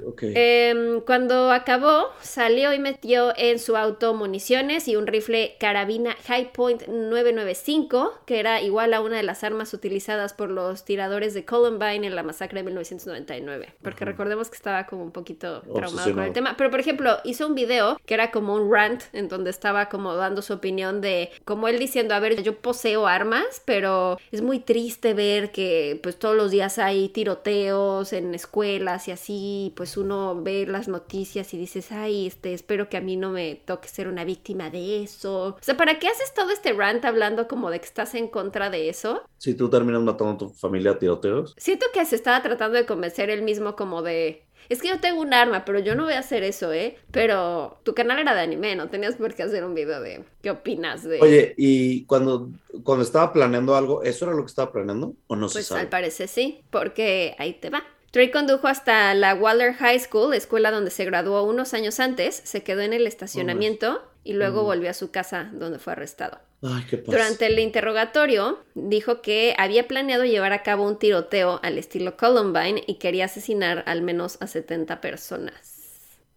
S2: Ok.
S3: Em, cuando acabó, salió y metió en su auto municiones y un rifle carabina High Point 995, que era igual a una de las armas utilizadas por los tiradores de Columbine en la masacre de 1999. Porque recordemos que estaba como un poquito traumado con el tema. Pero, por ejemplo, hizo un video que era como un rant en donde estaba como dando su opinión de, como él diciendo, a ver, yo poseo armas, pero es muy triste ver que pues todos los días hay tiroteos en escuelas y así, pues uno ve las noticias y dices, ay, este, espero que a mí no me toque ser una víctima de eso. O sea, ¿para qué haces todo este rant hablando como de que estás en contra de eso?
S2: Si tú terminas matando a tu familia a tiroteos.
S3: Siento que se estaba tratando de convencer él mismo como de... Es que yo tengo un arma, pero yo no voy a hacer eso, ¿eh? Pero tu canal era de anime, no tenías por qué hacer un video de qué opinas de...
S2: Oye, y cuando, cuando estaba planeando algo, ¿eso era lo que estaba planeando? ¿O no se
S3: Pues
S2: sabe?
S3: al parecer sí, porque ahí te va. Trey condujo hasta la Waller High School, escuela donde se graduó unos años antes, se quedó en el estacionamiento y luego volvió a su casa donde fue arrestado.
S2: Ay, qué pasa.
S3: Durante el interrogatorio dijo que había planeado llevar a cabo un tiroteo al estilo Columbine y quería asesinar al menos a 70 personas.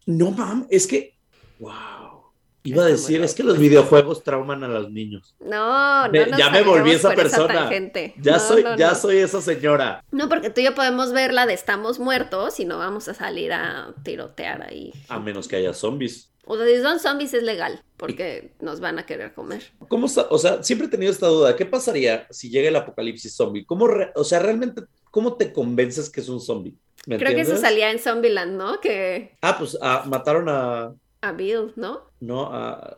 S2: No, mam, es que. ¡Wow! Iba a decir, es que los videojuegos trauman a los niños.
S3: No, no nos
S2: ya me volví esa persona. Ya
S3: No,
S2: soy,
S3: no,
S2: ya
S3: no.
S2: soy esa señora.
S3: No, porque tú y yo podemos ver la de estamos muertos y no vamos a salir a tirotear ahí.
S2: A menos que haya zombies.
S3: O sea, si son zombies es legal, porque nos van a querer comer.
S2: ¿Cómo O sea, siempre he tenido esta duda. ¿Qué pasaría si llega el apocalipsis zombie? ¿Cómo o sea, realmente, ¿cómo te convences que es un zombie? ¿Me
S3: Creo que eso salía en Zombieland, ¿no? Que
S2: Ah, pues ah, mataron a.
S3: a Bill, ¿no?
S2: No, a.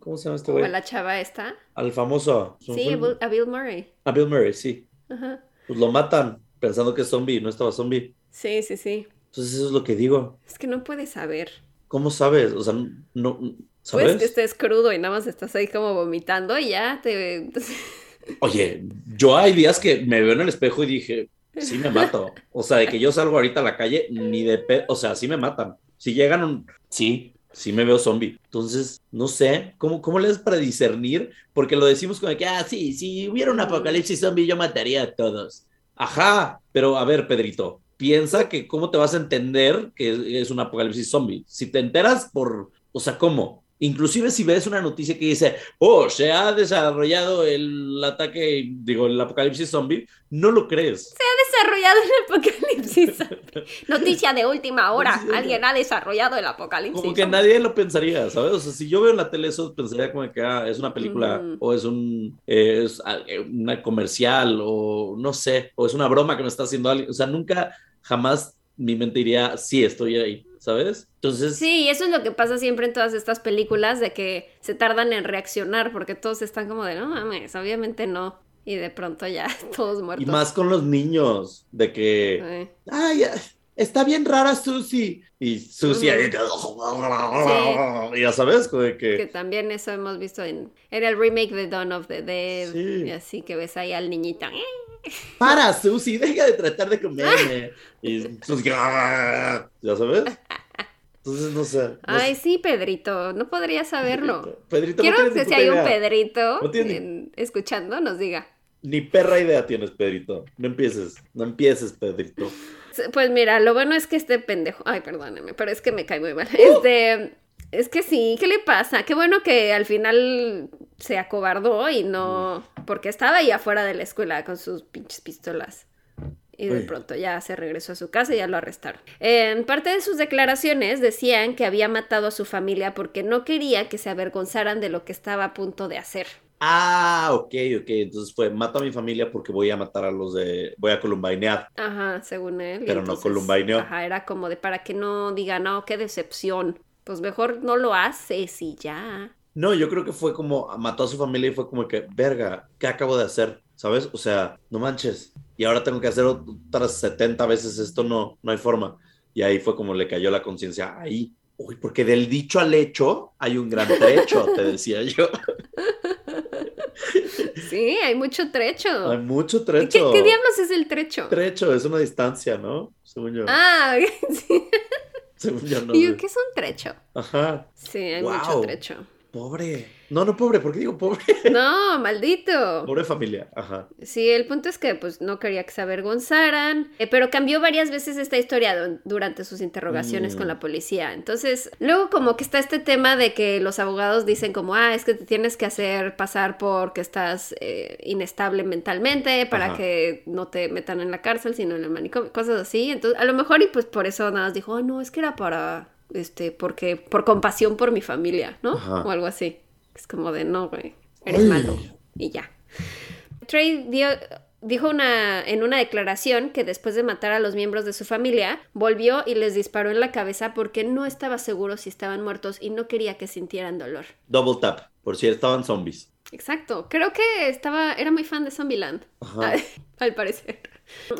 S2: ¿Cómo se llama este güey?
S3: a la chava esta.
S2: Al famoso.
S3: Sí,
S2: fue-
S3: a Bill, Murray.
S2: a Bill Murray, sí.
S3: Ajá.
S2: Pues lo matan pensando que es zombie, no estaba zombie.
S3: Sí, sí, sí.
S2: Entonces eso es lo que digo.
S3: Es que no puedes saber.
S2: ¿Cómo sabes? O sea, no, ¿sabes?
S3: Puedes que estés crudo y nada más estás ahí como vomitando y ya te... <laughs>
S2: Oye, yo hay días que me veo en el espejo y dije, sí me mato. O sea, de que yo salgo ahorita a la calle, ni de pe... O sea, sí me matan. Si llegan un... Sí, sí me veo zombie. Entonces, no sé, ¿cómo, cómo le das para discernir? Porque lo decimos como que, ah, sí, si hubiera un apocalipsis zombie, yo mataría a todos. Ajá, pero a ver, Pedrito, piensa que cómo te vas a entender que es un apocalipsis zombie. Si te enteras por... O sea, ¿cómo? Inclusive si ves una noticia que dice, oh, se ha desarrollado el ataque, digo, el apocalipsis zombie, no lo crees.
S3: desarrollado el apocalipsis. zombie. Noticia de última <laughs> hora. Alguien ha desarrollado el apocalipsis.
S2: Como que
S3: zombie.
S2: nadie lo pensaría, ¿sabes? O sea, si yo veo en la tele eso, pensaría como que ah, es una película o es un eh, es, ah, una comercial o no sé, o es una broma que me está haciendo alguien. O sea, nunca, jamás mi mente diría, sí, estoy ahí, ¿sabes? Entonces,
S3: Sí, y eso es lo que pasa siempre en todas estas películas, de que se tardan en reaccionar porque todos están como de, no mames, obviamente no. Y de pronto ya <laughs> todos
S2: y
S3: muertos.
S2: más con los niños, de que,
S3: Eh,
S2: ay, ya, está bien rara Susie. Y Susie, ahí, ya sabes, de
S3: que
S2: que,
S3: también eso hemos visto en, en el remake de Dawn of the Dead.
S2: Sí.
S3: Y así que ves ahí al niñito.
S2: Para Susie, deja de tratar de comerme. Y Susie, ya sabes. Entonces, no sé. no
S3: Ay,
S2: sé.
S3: sí, Pedrito, no podría saberlo.
S2: Pedrito,
S3: Quiero que si hay un. Pedrito
S2: No
S3: en- escuchando, nos diga.
S2: Ni perra idea tienes, Pedrito. No empieces, no empieces, Pedrito.
S3: Pues mira, lo bueno es que este pendejo. Ay, perdóneme, pero es que me cae muy mal.
S2: Uh.
S3: Este. Es que sí, ¿qué le pasa? Qué bueno que al final se acobardó y no. Porque estaba ahí afuera de la escuela con sus pinches pistolas. Y de pronto ya se regresó a su casa y ya lo arrestaron. En parte de sus declaraciones decían que había matado a su familia porque no quería que se avergonzaran de lo que estaba a punto de hacer.
S2: Ah, ok, ok. Entonces fue, mato a mi familia porque voy a matar a los de... Voy a columbinear.
S3: Ajá, según él.
S2: Pero no columbineó.
S3: Ajá, era como de para que no digan, no, qué decepción. Pues mejor no lo haces y ya.
S2: No, yo creo que fue como, mató a su familia y fue como que, verga, ¿qué acabo de hacer? ¿Sabes? O sea, no manches. Y ahora tengo que hacer otras 70 veces esto, no, no hay forma. Y ahí fue como le cayó la conciencia ahí. Uy, porque del dicho al hecho hay un gran trecho, te decía yo. <laughs>
S3: Sí, hay mucho trecho.
S2: Hay mucho
S3: ¿Qué,
S2: trecho.
S3: qué diablos es el trecho?
S2: Trecho es una distancia, ¿no? Según yo.
S3: Ah, <laughs> sí. <laughs>
S2: Según yo, no
S3: ¿Y qué es un trecho?
S2: Ajá.
S3: Sí, hay
S2: Wow.
S3: mucho trecho.
S2: Pobre. No, no, pobre, ¿por qué digo pobre? <laughs>
S3: No, maldito.
S2: Pobre familia. Ajá.
S3: Sí, el punto es que pues no quería que se avergonzaran, eh, pero cambió varias veces esta historia du- durante sus interrogaciones
S2: Mm.
S3: con la policía. Entonces, luego como que está este tema de que los abogados dicen como, ah, es que te tienes que hacer pasar por que estás eh, inestable mentalmente para
S2: Ajá.
S3: que no te metan en la cárcel, sino en el manicomio, cosas así. Entonces, a lo mejor y pues por eso nada más dijo, "Ah, no, es que era para, este, porque, por compasión por mi familia, ¿no?
S2: Ajá.
S3: O algo así. Es como de, no, güey, eres malo. Y ya. Trey dio- dijo una, en una declaración que después de matar a los miembros de su familia, volvió y les disparó en la cabeza porque no estaba seguro si estaban muertos y no quería que sintieran dolor.
S2: Double tap, por si estaban zombies.
S3: Exacto. Creo que estaba, era muy fan de Zombieland,
S2: Ajá. <laughs>
S3: al parecer.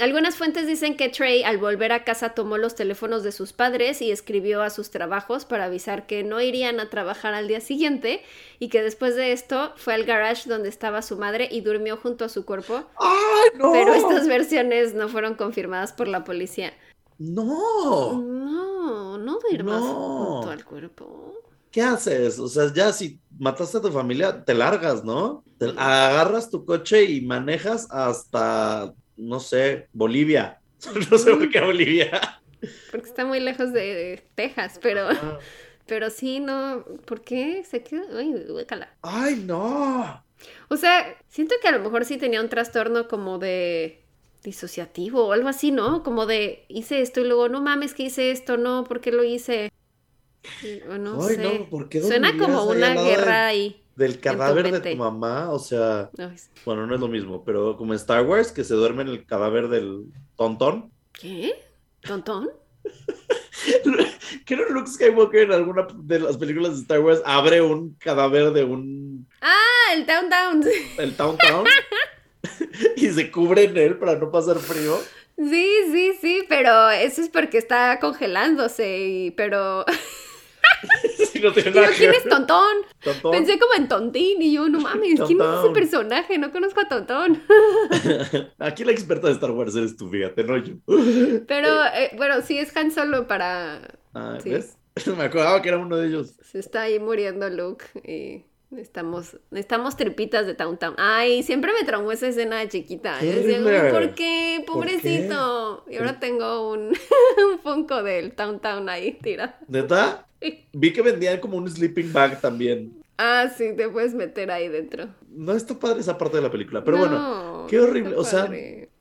S3: Algunas fuentes dicen que Trey al volver a casa tomó los teléfonos de sus padres y escribió a sus trabajos para avisar que no irían a trabajar al día siguiente y que después de esto fue al garage donde estaba su madre y durmió junto a su cuerpo.
S2: ¡Ay, no!
S3: Pero estas versiones no fueron confirmadas por la policía.
S2: No.
S3: No, no duermas
S2: No.
S3: junto al cuerpo.
S2: ¿Qué haces? O sea, ya si mataste a tu familia, te largas, ¿no? Te agarras tu coche y manejas hasta, no sé, Bolivia. <laughs> No sé por qué Bolivia.
S3: Porque está muy lejos de, de Texas, pero,
S2: Ah.
S3: pero sí, no. ¿Por qué? Se queda. Ay.
S2: ¡Ay, no!
S3: O sea, siento que a lo mejor sí tenía un trastorno como de disociativo o algo así, ¿no? Como de hice esto y luego, no mames que hice esto, no, ¿por qué lo hice? O no
S2: Ay,
S3: sé.
S2: no, ¿por qué
S3: Suena como una guerra
S2: de-
S3: ahí.
S2: Del cadáver de tu mamá, o sea, bueno, no es lo mismo, pero como en Star Wars, que se duerme en el cadáver del tontón.
S3: ¿Qué? ¿Tontón? <laughs>
S2: Creo que Luke Skywalker en alguna de las películas de Star Wars abre un cadáver de un
S3: Ah, el Down Down. <laughs>
S2: el Town Town <laughs> y se cubre en él para no pasar frío.
S3: Sí, sí, sí, pero eso es porque está congelándose y pero <laughs>
S2: Si no tiene
S3: Digo,
S2: nada que
S3: ¿quién es Tontón?
S2: Tontón.
S3: Pensé como en Tontín y yo, no mames, ¿quién es ese personaje? No conozco a Tontón. <laughs>
S2: Aquí la experta de Star Wars eres tú, fíjate, no yo.
S3: Pero eh, bueno, sí es Han Solo para
S2: Ah,
S3: Sí.
S2: ¿ves? <laughs> Me acordaba que era uno de ellos.
S3: se está ahí muriendo Luke y necesitamos necesitamos tripitas de Town Town. Ay, siempre me traumó esa escena de chiquita. Yo decía,
S2: horrible.
S3: "Ay, ¿por qué?
S2: ¿Por qué?
S3: Pobrecito. Y ahora tengo un, <laughs> un Funko del Town Town ahí tirado.
S2: ¿Neta? Vi que vendían como un sleeping bag también.
S3: Ah, sí, te puedes meter ahí dentro.
S2: No está padre esa parte de la película, pero bueno,
S3: No,
S2: qué horrible, o sea,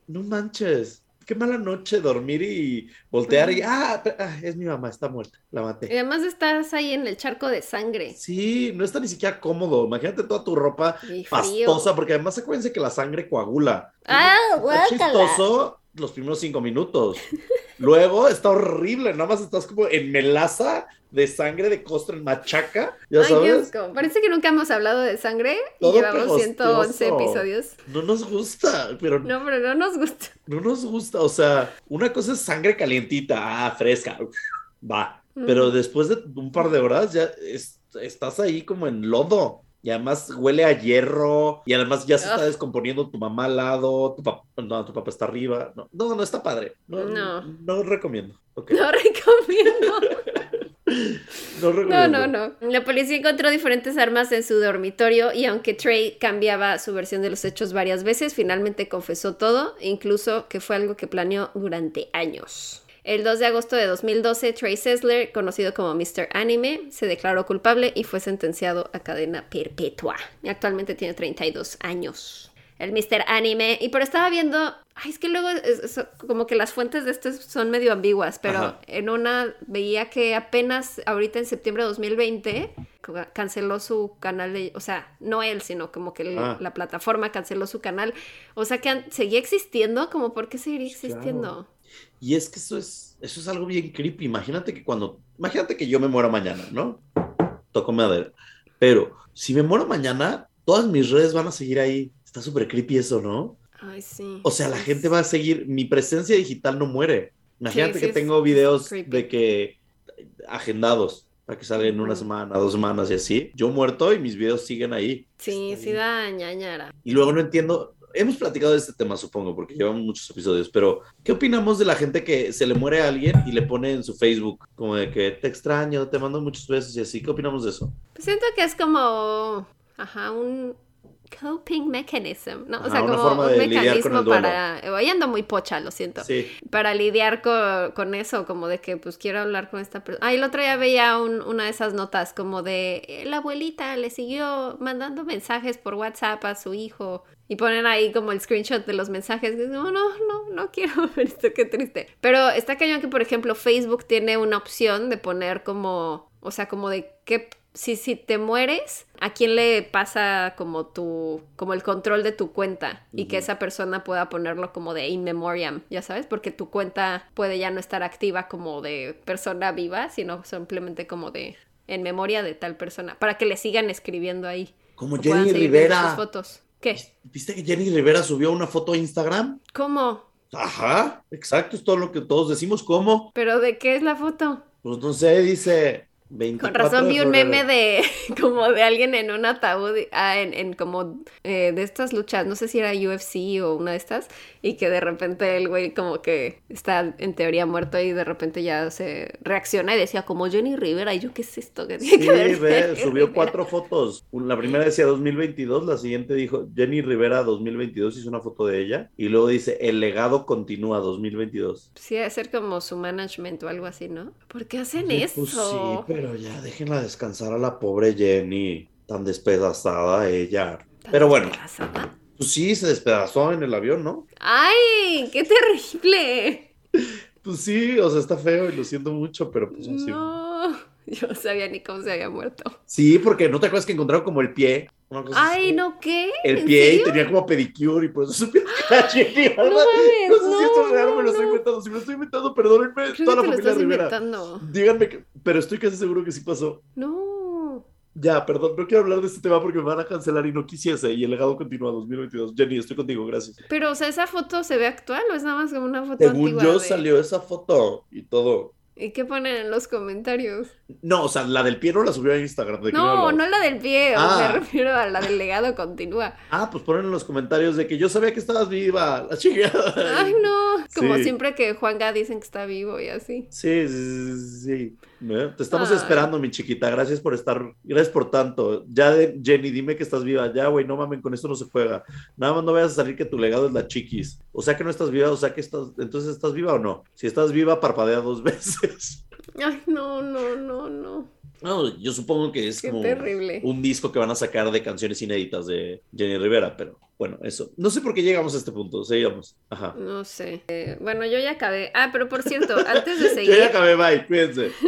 S2: no manches. Qué mala noche dormir y voltear y ah, ah, es mi mamá, está muerta, la
S3: Y
S2: maté.
S3: además estás ahí en el charco de sangre.
S2: Sí, no está ni siquiera cómodo. Imagínate toda tu ropa
S3: Y
S2: pastosa, porque además acuérdense que la sangre coagula.
S3: Ah, guácala.
S2: chistoso los primeros cinco minutos. <laughs> Luego está horrible, nada más estás como en melaza de sangre de costra en machaca, ya
S3: Ay, qué
S2: sabes.
S3: asco. Parece que nunca hemos hablado de sangre y llevamos 111
S2: pegostoso.
S3: episodios.
S2: No nos gusta, pero no.
S3: No, pero no nos gusta.
S2: nos gusta. O sea, una cosa es sangre calientita, ah, fresca, va. Pero después de un par de horas ya es- estás ahí como en lodo. Y además huele a hierro. Y además ya se está descomponiendo tu mamá al lado. Tu papá, no, tu papá está arriba. No, no, no está padre. No,
S3: No.
S2: no, recomiendo.
S3: No <laughs> recomiendo. <laughs>
S2: No
S3: No, no, no. La policía encontró diferentes armas en su dormitorio y aunque Trey cambiaba su versión de los hechos varias veces, finalmente confesó todo, incluso que fue algo que planeó durante años. El 2 de agosto de 2012, Trey Sessler, conocido como Mr. Anime, se declaró culpable y fue sentenciado a cadena perpetua. Y actualmente tiene 32 años. El Mr. Anime. Y pero estaba viendo. Ay, es que luego es- es- como que las fuentes de esto son medio ambiguas, pero
S2: Ajá.
S3: en una veía que apenas ahorita en septiembre de 2020 ca- canceló su canal de, o sea, no él, sino como que el-
S2: Ah.
S3: la plataforma canceló su canal. O sea que seguía existiendo, como por qué seguiría existiendo.
S2: Y es que eso es, eso es algo bien creepy. Imagínate que cuando, imagínate que yo me muero mañana, ¿no? Toco madera. Pero si me muero mañana, todas mis redes van a seguir ahí. Está súper creepy eso, ¿no?
S3: Ay, sí.
S2: O sea, la
S3: Sí,
S2: gente va a seguir, mi presencia digital no muere. Imagínate
S3: Sí,
S2: que
S3: sí,
S2: tengo
S3: es-
S2: videos
S3: creepy.
S2: de que agendados para que salgan una semana, dos semanas y así. Yo muerto y mis videos siguen ahí.
S3: Sí, sí da ñañara.
S2: Y luego no entiendo. Hemos platicado de este tema, supongo, porque llevamos muchos episodios, pero ¿qué opinamos de la gente que se le muere a alguien y le pone en su Facebook como de que te extraño, te mando muchos besos y así? ¿Qué opinamos de eso?
S3: Pues siento que es como, ajá, un coping mechanism, ¿no?
S2: Ajá,
S3: o sea, como un mecanismo para, voy ando muy pocha, lo siento,
S2: Sí.
S3: para lidiar con, con eso, como de que pues quiero hablar con esta persona. Ah, el otro día veía un- una de esas notas como de eh, la abuelita le siguió mandando mensajes por WhatsApp a su hijo y ponen ahí como el screenshot de los mensajes. No, no, no, no quiero <laughs> ver esto, qué triste. Pero está cañón que, por ejemplo, Facebook tiene una opción de poner como, o sea, como de qué, si, si te mueres, ¿a quién le pasa como tu, como el control de tu cuenta? Y que esa persona pueda ponerlo como de in memoriam, ya sabes, porque tu cuenta puede ya no estar activa como de persona viva, sino simplemente como de en memoria de tal persona, para que le sigan escribiendo ahí.
S2: Como Jenny Rivera.
S3: fotos. ¿Qué?
S2: ¿Viste que Jenny Rivera subió una foto a Instagram?
S3: ¿Cómo?
S2: Ajá, exacto, es todo lo que todos decimos. ¿Cómo?
S3: ¿Pero de qué es la foto?
S2: Pues no sé, dice
S3: Con
S2: 24
S3: razón vi un meme de <laughs> como de alguien en un ataúd, ah, en, en como eh, de estas luchas, no sé si era UFC o una de estas, y que de repente el güey como que está en teoría muerto y de repente ya se reacciona y decía como Jenny Rivera, y yo qué es esto que tiene
S2: Sí,
S3: que ver.
S2: ve,
S3: Jenny <laughs>
S2: subió
S3: Rivera?"
S2: cuatro fotos. La primera decía 2022, la siguiente dijo Jenny Rivera 2022, hizo una foto de ella. Y luego dice, el legado continúa 2022.
S3: Sí, debe ser como su management o algo así, ¿no? ¿Por qué hacen eso?
S2: Pues sí, pero ya déjenla descansar a la pobre Jenny, tan despedazada ella.
S3: ¿Tan
S2: Pero bueno,
S3: despedazada?
S2: pues sí, se despedazó en el avión, ¿no?
S3: ¡Ay! ¡Qué terrible! <laughs>
S2: Pues sí, o sea, está feo y lo siento mucho, pero pues así.
S3: No, <laughs> yo no sabía ni cómo se había muerto.
S2: Sí, porque no te acuerdas que encontraron como el pie. Una cosa
S3: Ay,
S2: así?
S3: no, ¿qué?
S2: El
S3: ¿En
S2: pie y tenía como pedicure y por eso supieron que era <gasps> Jenny.
S3: No
S2: No sé si esto es
S3: no,
S2: real o me lo estoy
S3: no.
S2: inventando. Si me lo estoy inventando, perdónenme,
S3: Creo que
S2: toda la
S3: te lo
S2: familia
S3: estás
S2: Rivera.
S3: inventando.
S2: Díganme, que- pero estoy casi seguro que sí pasó.
S3: No.
S2: Ya, perdón, no quiero hablar de este tema porque me van a cancelar y no quisiese. Y el legado continúa 2022. Jenny, estoy contigo, gracias.
S3: Pero, o sea, ¿esa foto se ve actual o es nada más como una foto
S2: Según
S3: antigua?
S2: yo
S3: de-
S2: salió esa foto y todo.
S3: ¿Y qué ponen en los comentarios?
S2: No, o sea, la del pie no la subió a Instagram. ¿de qué me
S3: No, no la del pie, o
S2: Ah.
S3: me refiero a la del legado continúa.
S2: Ah, pues ponen en los comentarios de que yo sabía que estabas viva, la chingada.
S3: Ay, no. Como
S2: Sí.
S3: siempre que Juanga dicen que está vivo y así.
S2: Sí, sí, sí, sí. ¿Eh? Te estamos esperando, mi chiquita. Gracias por estar, gracias por tanto. Ya, de- Jenny, dime que estás viva. Ya, güey, no mamen, con esto no se juega. Nada más no vayas a salir que tu legado es la chiquis. O sea que no estás viva, o sea que estás, entonces estás viva o no. Si estás viva, parpadea dos <laughs> veces.
S3: Ay, no, no, no, no.
S2: No, yo supongo que es
S3: Qué
S2: como
S3: terrible.
S2: un disco que van a sacar de canciones inéditas de Jenny Rivera, pero bueno, eso. No sé por qué llegamos a este punto, seguimos. Ajá.
S3: No sé. Eh, bueno, yo ya acabé. Ah, pero por cierto, <laughs> antes de
S2: Yo
S3: seguir.
S2: ya acabé, bye, cuídense. <laughs>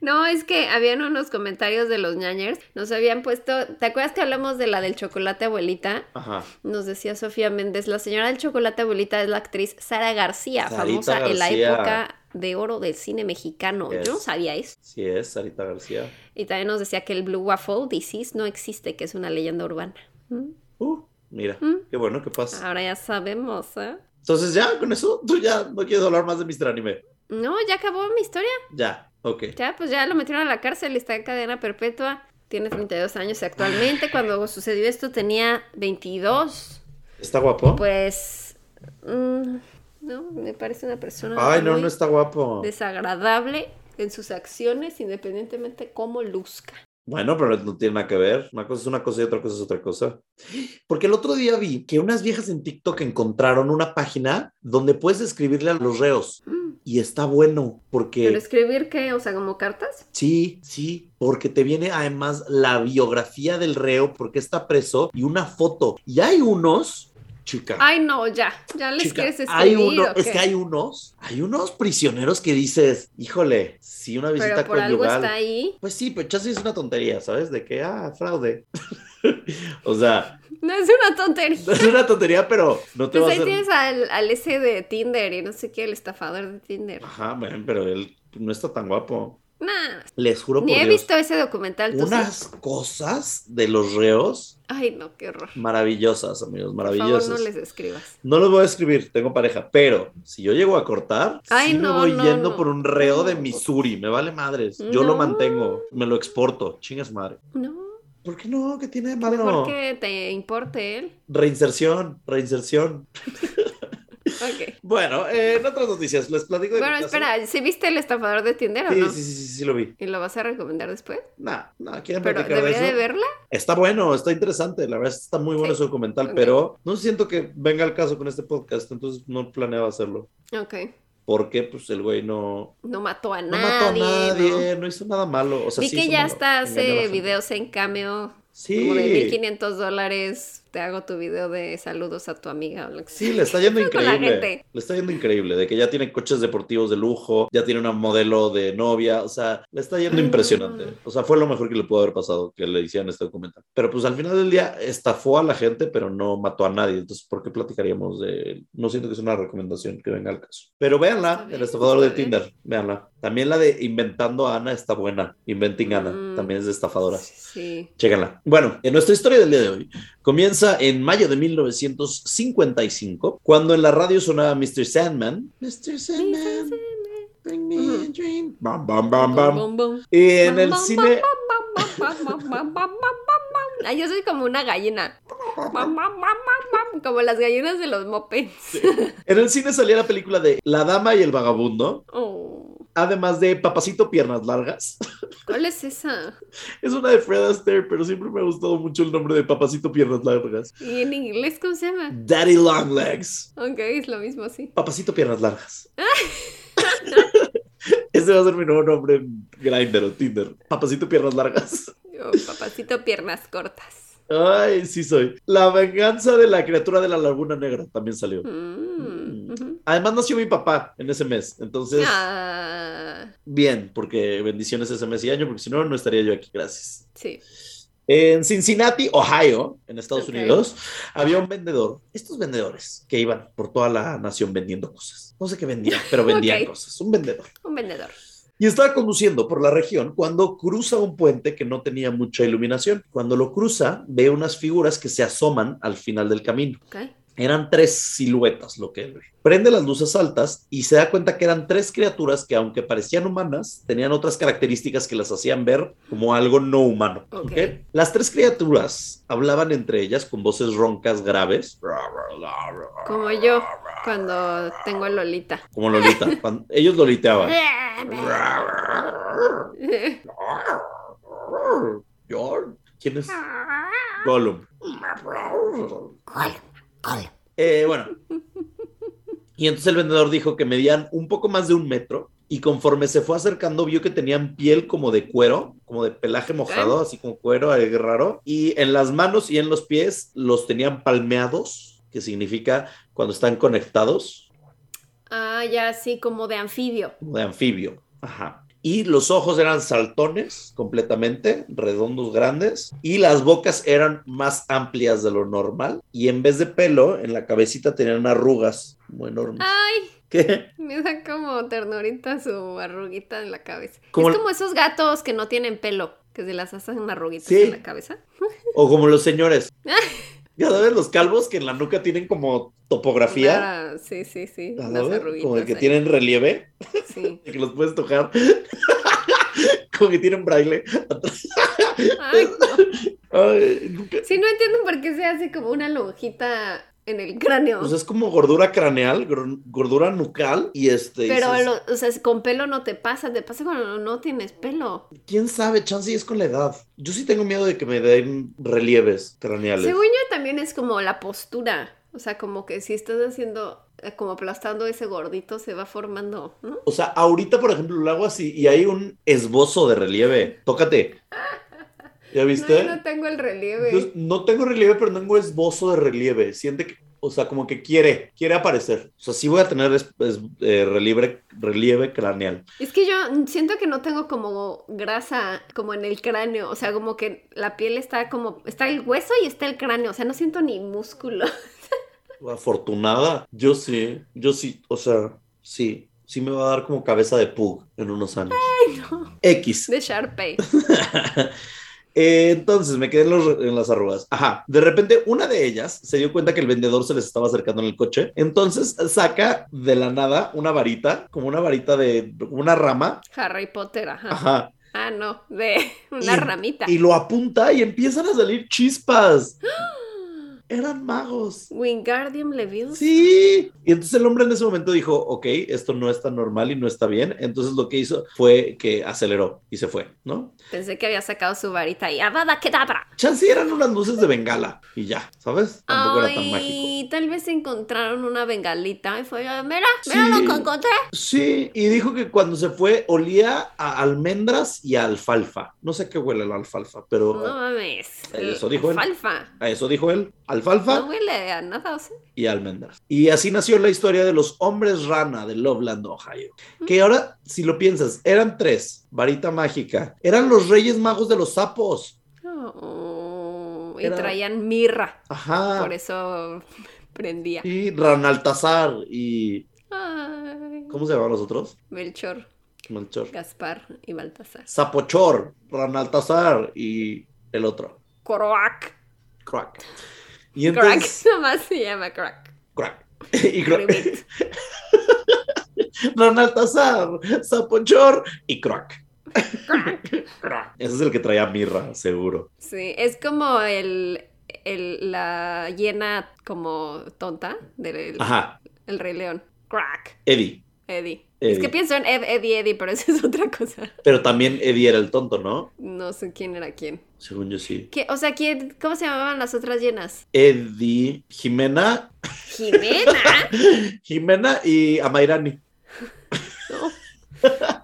S3: No, es que habían unos comentarios de los ñañers. Nos habían puesto. ¿Te acuerdas que hablamos de la del chocolate abuelita?
S2: Ajá.
S3: Nos decía Sofía Méndez, la señora del chocolate abuelita es la actriz Sara García,
S2: Sarita
S3: famosa en la época de oro del cine mexicano. Yo no sabía eso.
S2: Sí es, Sarita García.
S3: Y también nos decía que el Blue Waffle Disease no existe, que es una leyenda urbana. ¿Mm?
S2: Uh, mira,
S3: ¿Mm?
S2: qué bueno que pasa.
S3: Ahora ya sabemos, ¿eh?
S2: Entonces ya, con eso, tú ya no quieres hablar más de Mr. Anime.
S3: No, ya acabó mi historia.
S2: Ya, ok.
S3: Ya, pues ya lo metieron a la cárcel, está en cadena perpetua. Tiene 32 años actualmente. Cuando sucedió esto tenía 22.
S2: ¿Está guapo?
S3: Pues. mm, no, me parece una persona.
S2: Ay, no,
S3: muy
S2: no está guapo.
S3: Desagradable en sus acciones, independientemente cómo luzca.
S2: Bueno, pero no tiene nada que ver. Una cosa es una cosa y otra cosa es otra cosa. Porque el otro día vi que unas viejas en TikTok encontraron una página donde puedes escribirle a los reos.
S3: Mm,
S2: Y está bueno, porque...
S3: ¿Pero escribir qué? O sea, como cartas.
S2: Sí, sí, porque te viene además la biografía del reo, porque está preso, y una foto. Y hay unos, chica,
S3: Ay, no, ya. Ya les
S2: chica,
S3: quieres escribir.
S2: hay uno,
S3: ¿o
S2: es que hay unos, hay unos prisioneros que dices, híjole, si una visita
S3: Pero por algo
S2: conyugal.
S3: está ahí.
S2: Pues sí, pero chance es una tontería, ¿sabes? De que, ah, fraude. <laughs> o sea,
S3: No es una tontería.
S2: es una tontería, pero no te
S3: Pues
S2: va a
S3: ahí
S2: hacer.
S3: tienes al, al ese de Tinder y no sé qué, el estafador de Tinder.
S2: Ajá, bueno, pero él no está tan guapo.
S3: Nah.
S2: Les juro por
S3: Ni he
S2: Dios.
S3: visto ese documental.
S2: Unas cosas de los reos
S3: Ay, no, qué horror.
S2: maravillosas, amigos,
S3: Por
S2: maravillosas.
S3: favor, no les escribas.
S2: No los voy a escribir, tengo pareja, pero si yo llego a cortar,
S3: Ay,
S2: sí
S3: no,
S2: me voy
S3: no,
S2: yendo
S3: no.
S2: por un reo de. Missouri, me vale madres. Yo lo mantengo, me lo exporto, chingas madre.
S3: No,
S2: ¿Por qué no? ¿Qué tiene de malo?
S3: que te importe él.
S2: Reinserción, reinserción. <laughs>
S3: Ok.
S2: Bueno, eh, en otras noticias, les platico de
S3: Bueno,
S2: mi caso.
S3: espera, ¿sí viste el estafador de Tinder o
S2: Sí,
S3: no?
S2: sí, sí, sí, sí, lo vi.
S3: ¿Y lo vas a recomendar después?
S2: Nah, nah, ¿quieren
S3: Pero
S2: platicar de eso?
S3: de verla.
S2: Está bueno, está interesante, la verdad está muy bueno
S3: Sí.
S2: ese documental, pero no siento que venga al caso con este podcast, entonces no planeaba hacerlo.
S3: Ok.
S2: Porque pues el güey no,
S3: No mató a
S2: no
S3: nadie.
S2: mató a nadie,
S3: ¿no?
S2: no, hizo nada malo. O sea,
S3: Vi
S2: sí
S3: que ya
S2: malo,
S3: hasta hace videos en cameo.
S2: Sí,
S3: Como de 1500 dólares. Te hago tu video de saludos a tu amiga o lo que sea.
S2: Sí, le está yendo <laughs> increíble. Le está yendo increíble, de que ya tiene coches deportivos de lujo, ya tiene una modelo de novia, o sea, le está yendo impresionante. O sea, fue lo mejor que le pudo haber pasado que le hicieran este documental. Pero pues al final del día estafó a la gente, pero no mató a nadie. Entonces, ¿por qué platicaríamos de él? No siento que es una recomendación que venga al caso. Pero véanla, El estafador de. Tinder, véanla. También la de Inventando a Ana está buena. Inventing Ana,
S3: Mm.
S2: también es de estafadoras.
S3: Sí.
S2: Chéquenla. Bueno, en nuestra historia del día de hoy comienza en mayo de 1955, cuando en la radio sonaba Mr. Sandman. Mr. Sandman, bring me a dream. Bam, bam, bam, bam. Y en el cine.
S3: Ay, yo soy como una gallina. Como las gallinas de los mopeds.
S2: en el cine salía la película de La Dama y el Vagabundo,
S3: Oh,
S2: además de Papacito Piernas Largas. <laughs>
S3: ¿Cuál es esa?
S2: Es una de Fred Astaire, pero siempre me ha gustado mucho el nombre de Papacito Piernas Largas.
S3: ¿Y en inglés cómo se llama?
S2: Daddy Long Legs.
S3: Ok, es lo mismo, sí.
S2: Papacito Piernas Largas. <laughs> Ese va a ser mi nuevo nombre en Grindr o Tinder. Papacito Piernas Largas.
S3: Oh, papacito, piernas cortas.
S2: Ay, sí soy. La venganza de la criatura de la Laguna Negra también salió.
S3: Mm, ujú.
S2: Además nació mi papá en ese mes. Entonces,
S3: Ah,
S2: bien, porque bendiciones ese mes y año, porque si no, no estaría yo aquí. Gracias.
S3: sí.
S2: En Cincinnati, Ohio, en Estados. Unidos, había un vendedor. Estos vendedores que iban por toda la nación vendiendo cosas. No sé qué vendían, pero <laughs> vendían cosas. Un vendedor.
S3: Un vendedor.
S2: Y estaba conduciendo por la región cuando cruza un puente que no tenía mucha iluminación. Cuando lo cruza, ve unas figuras que se asoman al final del camino. Eran tres siluetas lo que él ve. Prende las luces altas y se da cuenta que eran tres criaturas que, aunque parecían humanas, tenían otras características que las hacían ver como algo no humano. Las tres criaturas hablaban entre ellas con voces roncas graves,
S3: Como yo cuando tengo a Lolita.
S2: como Lolita. <laughs> Cuando- ellos loliteaban. <laughs> ¿Quién es? Gollum. Eh, bueno. Y entonces el vendedor dijo que medían un poco más de un metro y conforme se fue acercando vio que tenían piel como de cuero, como de pelaje mojado, así como cuero eh, raro. Y en las manos y en los pies los tenían palmeados, que significa cuando están conectados,
S3: Ah, ya, sí, como de anfibio.
S2: como de anfibio. Ajá. Y los ojos eran saltones completamente, redondos, grandes, y las bocas eran más amplias de lo normal. Y en vez de pelo, en la cabecita tenían arrugas muy enormes.
S3: Ay,
S2: ¿Qué?
S3: me da como ternurita su arruguita en la cabeza.
S2: Como
S3: es como esos gatos que no tienen pelo, que se las hacen arruguitas
S2: Sí.
S3: en la cabeza.
S2: O como los señores. <laughs> Ya sabes, los calvos que en la nuca tienen como topografía.
S3: Claro, sí, sí, sí.
S2: Como de que
S3: ahí.
S2: tienen relieve,
S3: Sí. <laughs>
S2: que los puedes tocar. <laughs> como que tienen braille.
S3: Ay, no.
S2: Ay, nunca-
S3: Sí, no entiendo por qué se hace como una lonjita en el cráneo.
S2: Pues es como gordura craneal, gor- gordura nucal y este.
S3: Pero,
S2: dices,
S3: lo- o sea, con pelo no te pasa, te pasa cuando no tienes pelo.
S2: ¿Quién sabe? Chance y es con la edad. Yo sí tengo miedo de que me den relieves craneales.
S3: Según yo también es como la postura. O sea, como que si estás haciendo, eh, como aplastando ese gordito, se va formando, ¿no?
S2: O sea, ahorita, por ejemplo, lo hago así y hay un esbozo de relieve. Tócate. ¿Ya
S3: No,
S2: viste?
S3: yo no tengo el relieve.
S2: Entonces, no tengo relieve, pero tengo esbozo de relieve. Siente que, o sea, como que quiere, quiere aparecer. O sea, sí voy a tener es- es- eh, relieve, relieve craneal.
S3: Es que yo siento que no tengo como grasa como en el cráneo. O sea, como que la piel está como, está el hueso y está el cráneo. O sea, no siento ni músculo. <laughs>
S2: Afortunada, yo sí, yo sí, o sea, sí, sí me va a dar como cabeza de pug en unos años.
S3: Ay, no.
S2: X.
S3: De Sharpay. <laughs>
S2: Eh, entonces me quedé en, los- en las arrugas. Ajá. De repente, una de ellas se dio cuenta que el vendedor se les estaba acercando en el coche. Entonces saca de la nada una varita, como una varita de una rama.
S3: Harry Potter, ajá.
S2: Ajá.
S3: Ah, no, de <laughs> una
S2: Y-
S3: ramita.
S2: Y lo apunta y empiezan a salir chispas. <gasps> <gasps> Eran magos.
S3: Wingardium Leviosa.
S2: Sí. Y entonces el hombre en ese momento dijo, ok, esto no está normal y no está bien. Entonces lo que hizo fue que aceleró y se fue, ¿no?
S3: Pensé que había sacado su varita y ¡Avada Kedavra!
S2: Chance eran unas luces de bengala y ya, ¿sabes? Tampoco era tan mágico.
S3: Ay, tal vez encontraron una bengalita y fue, "Ah, mira, mira lo
S2: Sí.
S3: que encontré.
S2: Sí, y dijo que cuando se fue olía a almendras y a alfalfa. No sé qué huele la alfalfa, pero
S3: No mames.
S2: Eso dijo él.
S3: Alfalfa.
S2: eso dijo él. Alfalfa
S3: No huele a nada, o sea.
S2: y almendras. Y así nació la historia de los hombres rana de Loveland, Ohio. Que ahora, si lo piensas, eran tres. Varita mágica. Eran los reyes magos de los sapos.
S3: Oh, y
S2: Era-
S3: traían mirra.
S2: Ajá.
S3: Por eso <laughs> prendía.
S2: Y Ranaltazar y...
S3: Ay,
S2: ¿Cómo se llaman los otros?
S3: Melchor,
S2: Melchor.
S3: Gaspar y Baltasar.
S2: Sapochor, Ranaltazar y el otro.
S3: Croac.
S2: Crack. Y
S3: Crack.
S2: entonces... <laughs>
S3: Nomás se llama crack.
S2: Crack. <laughs> y crack.
S3: Ribbit. <laughs>
S2: Ranaltazar, Sapochor y Crack. Ese es el que traía mirra, seguro.
S3: Sí, es como el, el- la hiena como tonta del el Rey León. Crack.
S2: Eddie.
S3: Eddie.
S2: Eddie.
S3: Es que pienso en Ed, Eddie, Eddie, pero eso es <laughs> otra cosa.
S2: Pero también Eddie era el tonto, ¿no?
S3: No sé quién era quién.
S2: Según yo sí.
S3: ¿Qué? O sea, ¿quién, ¿cómo se llamaban las otras hienas?
S2: Eddie, Jimena,
S3: Jimena. <laughs>
S2: Jimena y Amairani.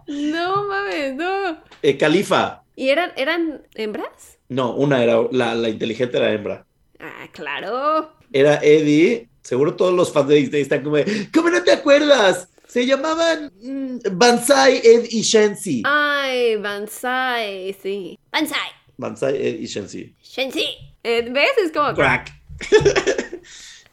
S3: No mames, no.
S2: Eh, Califa.
S3: ¿Y eran, eran hembras?
S2: No, una era, la, la inteligente era hembra.
S3: Ah, claro.
S2: Era Eddie. Seguro todos los fans de Disney están como, de, ¿cómo no te acuerdas? Se llamaban mm, Banzai, Ed y Shensi.
S3: Ay, Banzai, sí. Banzai.
S2: Banzai, Ed y Shensi.
S3: Shensi. Eh, ¿Ves? Es como...
S2: Crack. <laughs>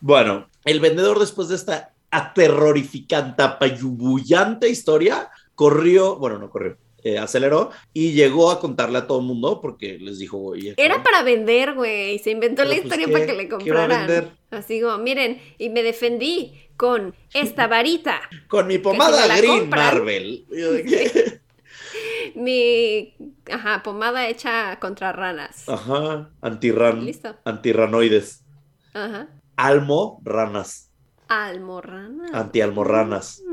S2: bueno, el vendedor después de esta aterrorificante, apayubullante historia, corrió, bueno, no corrió, eh, aceleró y llegó a contarle a todo el mundo porque les dijo, oye,
S3: Era para vender, güey. Se inventó
S2: Pero,
S3: la
S2: pues,
S3: historia
S2: ¿qué?
S3: para que le
S2: ¿Qué va a
S3: compraran. Así como, miren, y me defendí con esta varita.
S2: con mi pomada Green
S3: compran.
S2: Marvel. <laughs>
S3: Mi, ajá, pomada hecha contra ranas.
S2: Ajá, antirran,
S3: Listo.
S2: antirranoides.
S3: Ajá.
S2: Almo, ranas,
S3: Almorranas.
S2: antialmorranas.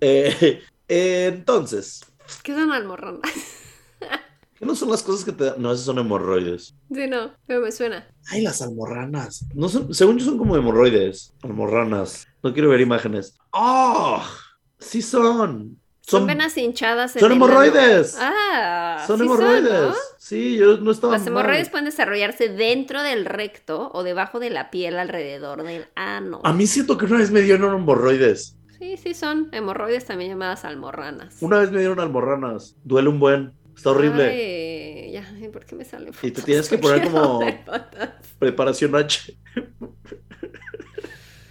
S2: Eh, eh, <laughs> entonces,
S3: ¿Qué son almorranas? <laughs>
S2: ¿qué no son las cosas que te dan? No, esas son hemorroides.
S3: Sí, no, pero me suena.
S2: Ay, las almorranas. No son, según yo son como hemorroides. Almorranas. No quiero ver imágenes. ¡Ah! sí son.
S3: Son,
S2: Son,
S3: venas hinchadas en
S2: son hemorroides.
S3: Ah,
S2: son
S3: sí
S2: hemorroides.
S3: ¿no?
S2: Sí, yo no estaba
S3: Las
S2: mal.
S3: hemorroides pueden desarrollarse dentro del recto o debajo de la piel alrededor del ano.
S2: A mí siento que una vez me dieron hemorroides.
S3: Sí, sí, son hemorroides también llamadas almorranas.
S2: Una vez me dieron almorranas. Duele un buen. Está horrible.
S3: Ay, ya, ¿por qué me salen
S2: Y te tienes que
S3: ¿Por
S2: poner <laughs> como-? <laughs> Preparación H.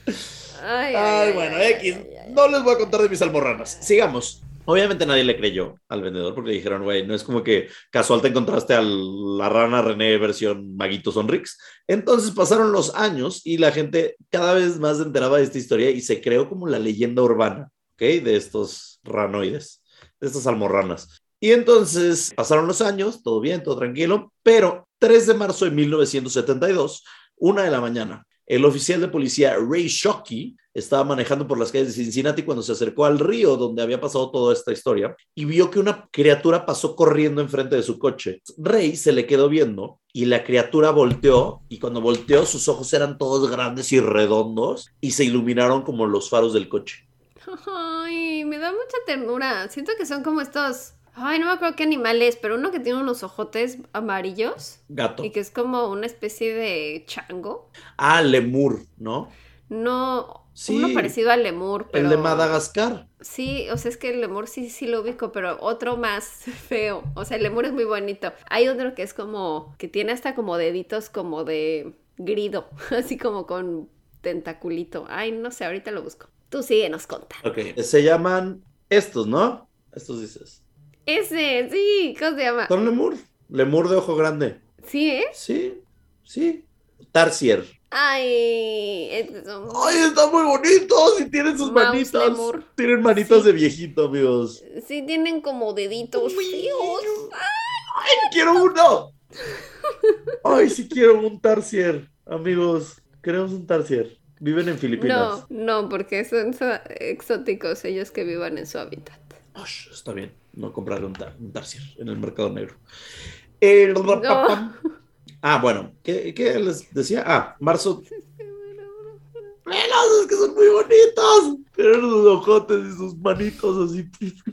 S3: Ay, ay,
S2: Ay,
S3: ay,
S2: bueno, X. No les voy a contar de mis almorranas. Sigamos. Obviamente nadie le creyó al vendedor porque le dijeron, güey, no es como que casual te encontraste a la rana René versión Maguito Sonrix. Entonces pasaron los años y la gente cada vez más se enteraba de esta historia y se creó como la leyenda urbana, ¿ok? De estos ranoides, de estas almorranas. Y entonces pasaron los años, todo bien, todo tranquilo, pero 3 de marzo de 1972, una de la mañana, el oficial de policía Ray Shockey estaba manejando por las calles de Cincinnati cuando se acercó al río donde había pasado toda esta historia y vio que una criatura pasó corriendo enfrente de su coche. Ray se le quedó viendo y la criatura volteó y cuando volteó sus ojos eran todos grandes y redondos y se iluminaron como los faros del coche.
S3: Ay, me da mucha ternura. Siento que son como estos. Ay, no me acuerdo qué animal es, pero uno que tiene unos ojotes amarillos
S2: Gato.
S3: y que es como una especie de chango.
S2: Ah, lemur, ¿no?
S3: No,
S2: Sí,
S3: uno parecido al lemur, pero.
S2: El de Madagascar.
S3: Sí, o sea, es que el lemur sí, sí lo ubico, pero otro más <laughs> feo. O sea, el lemur es muy bonito. Hay otro que es como, que tiene hasta como deditos como de grido, <laughs> así como con tentaculito. Ay, no sé, ahorita lo busco. Tú síguenos contando.
S2: Ok. Se llaman estos, ¿no? Estos dices.
S3: Ese, sí, ¿cómo se llama?
S2: Son lemur. Lemur de ojo grande.
S3: Sí, ¿eh?
S2: Sí, sí. Tarsier.
S3: Ay, estos son-
S2: Ay, están muy bonitos y tienen sus
S3: Mouse
S2: manitas.
S3: lemur.
S2: Tienen manitas
S3: Sí.
S2: de viejito, amigos.
S3: sí tienen como deditos feos.
S2: ¡Ay, quiero uno! <laughs> Ay, sí quiero un Tarsier, amigos. Queremos un Tarsier. Viven en Filipinas.
S3: No, no, porque son so- exóticos ellos que vivan en su hábitat.
S2: Ash, está bien, no comprarle un, tar- un Tarsier en el mercado negro. El rapapam. Ah, bueno, ¿qué, qué les decía? Ah, marzo. <laughs> ¡Velos, es que son muy bonitos! Tienen sus ojotes y sus manitos así. <laughs>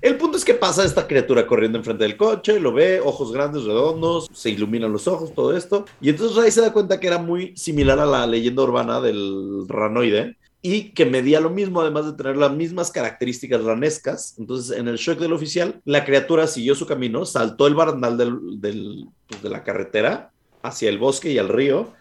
S2: El punto es que pasa esta criatura corriendo enfrente del coche, lo ve, ojos grandes, redondos, se iluminan los ojos, todo esto. Y entonces Ray se da cuenta que era muy similar a la leyenda urbana del ranoide y que medía lo mismo, además de tener las mismas características ranescas. Entonces, en el shock del oficial, la criatura siguió su camino, saltó el barandal del- del- pues, de la carretera hacia el bosque y al río.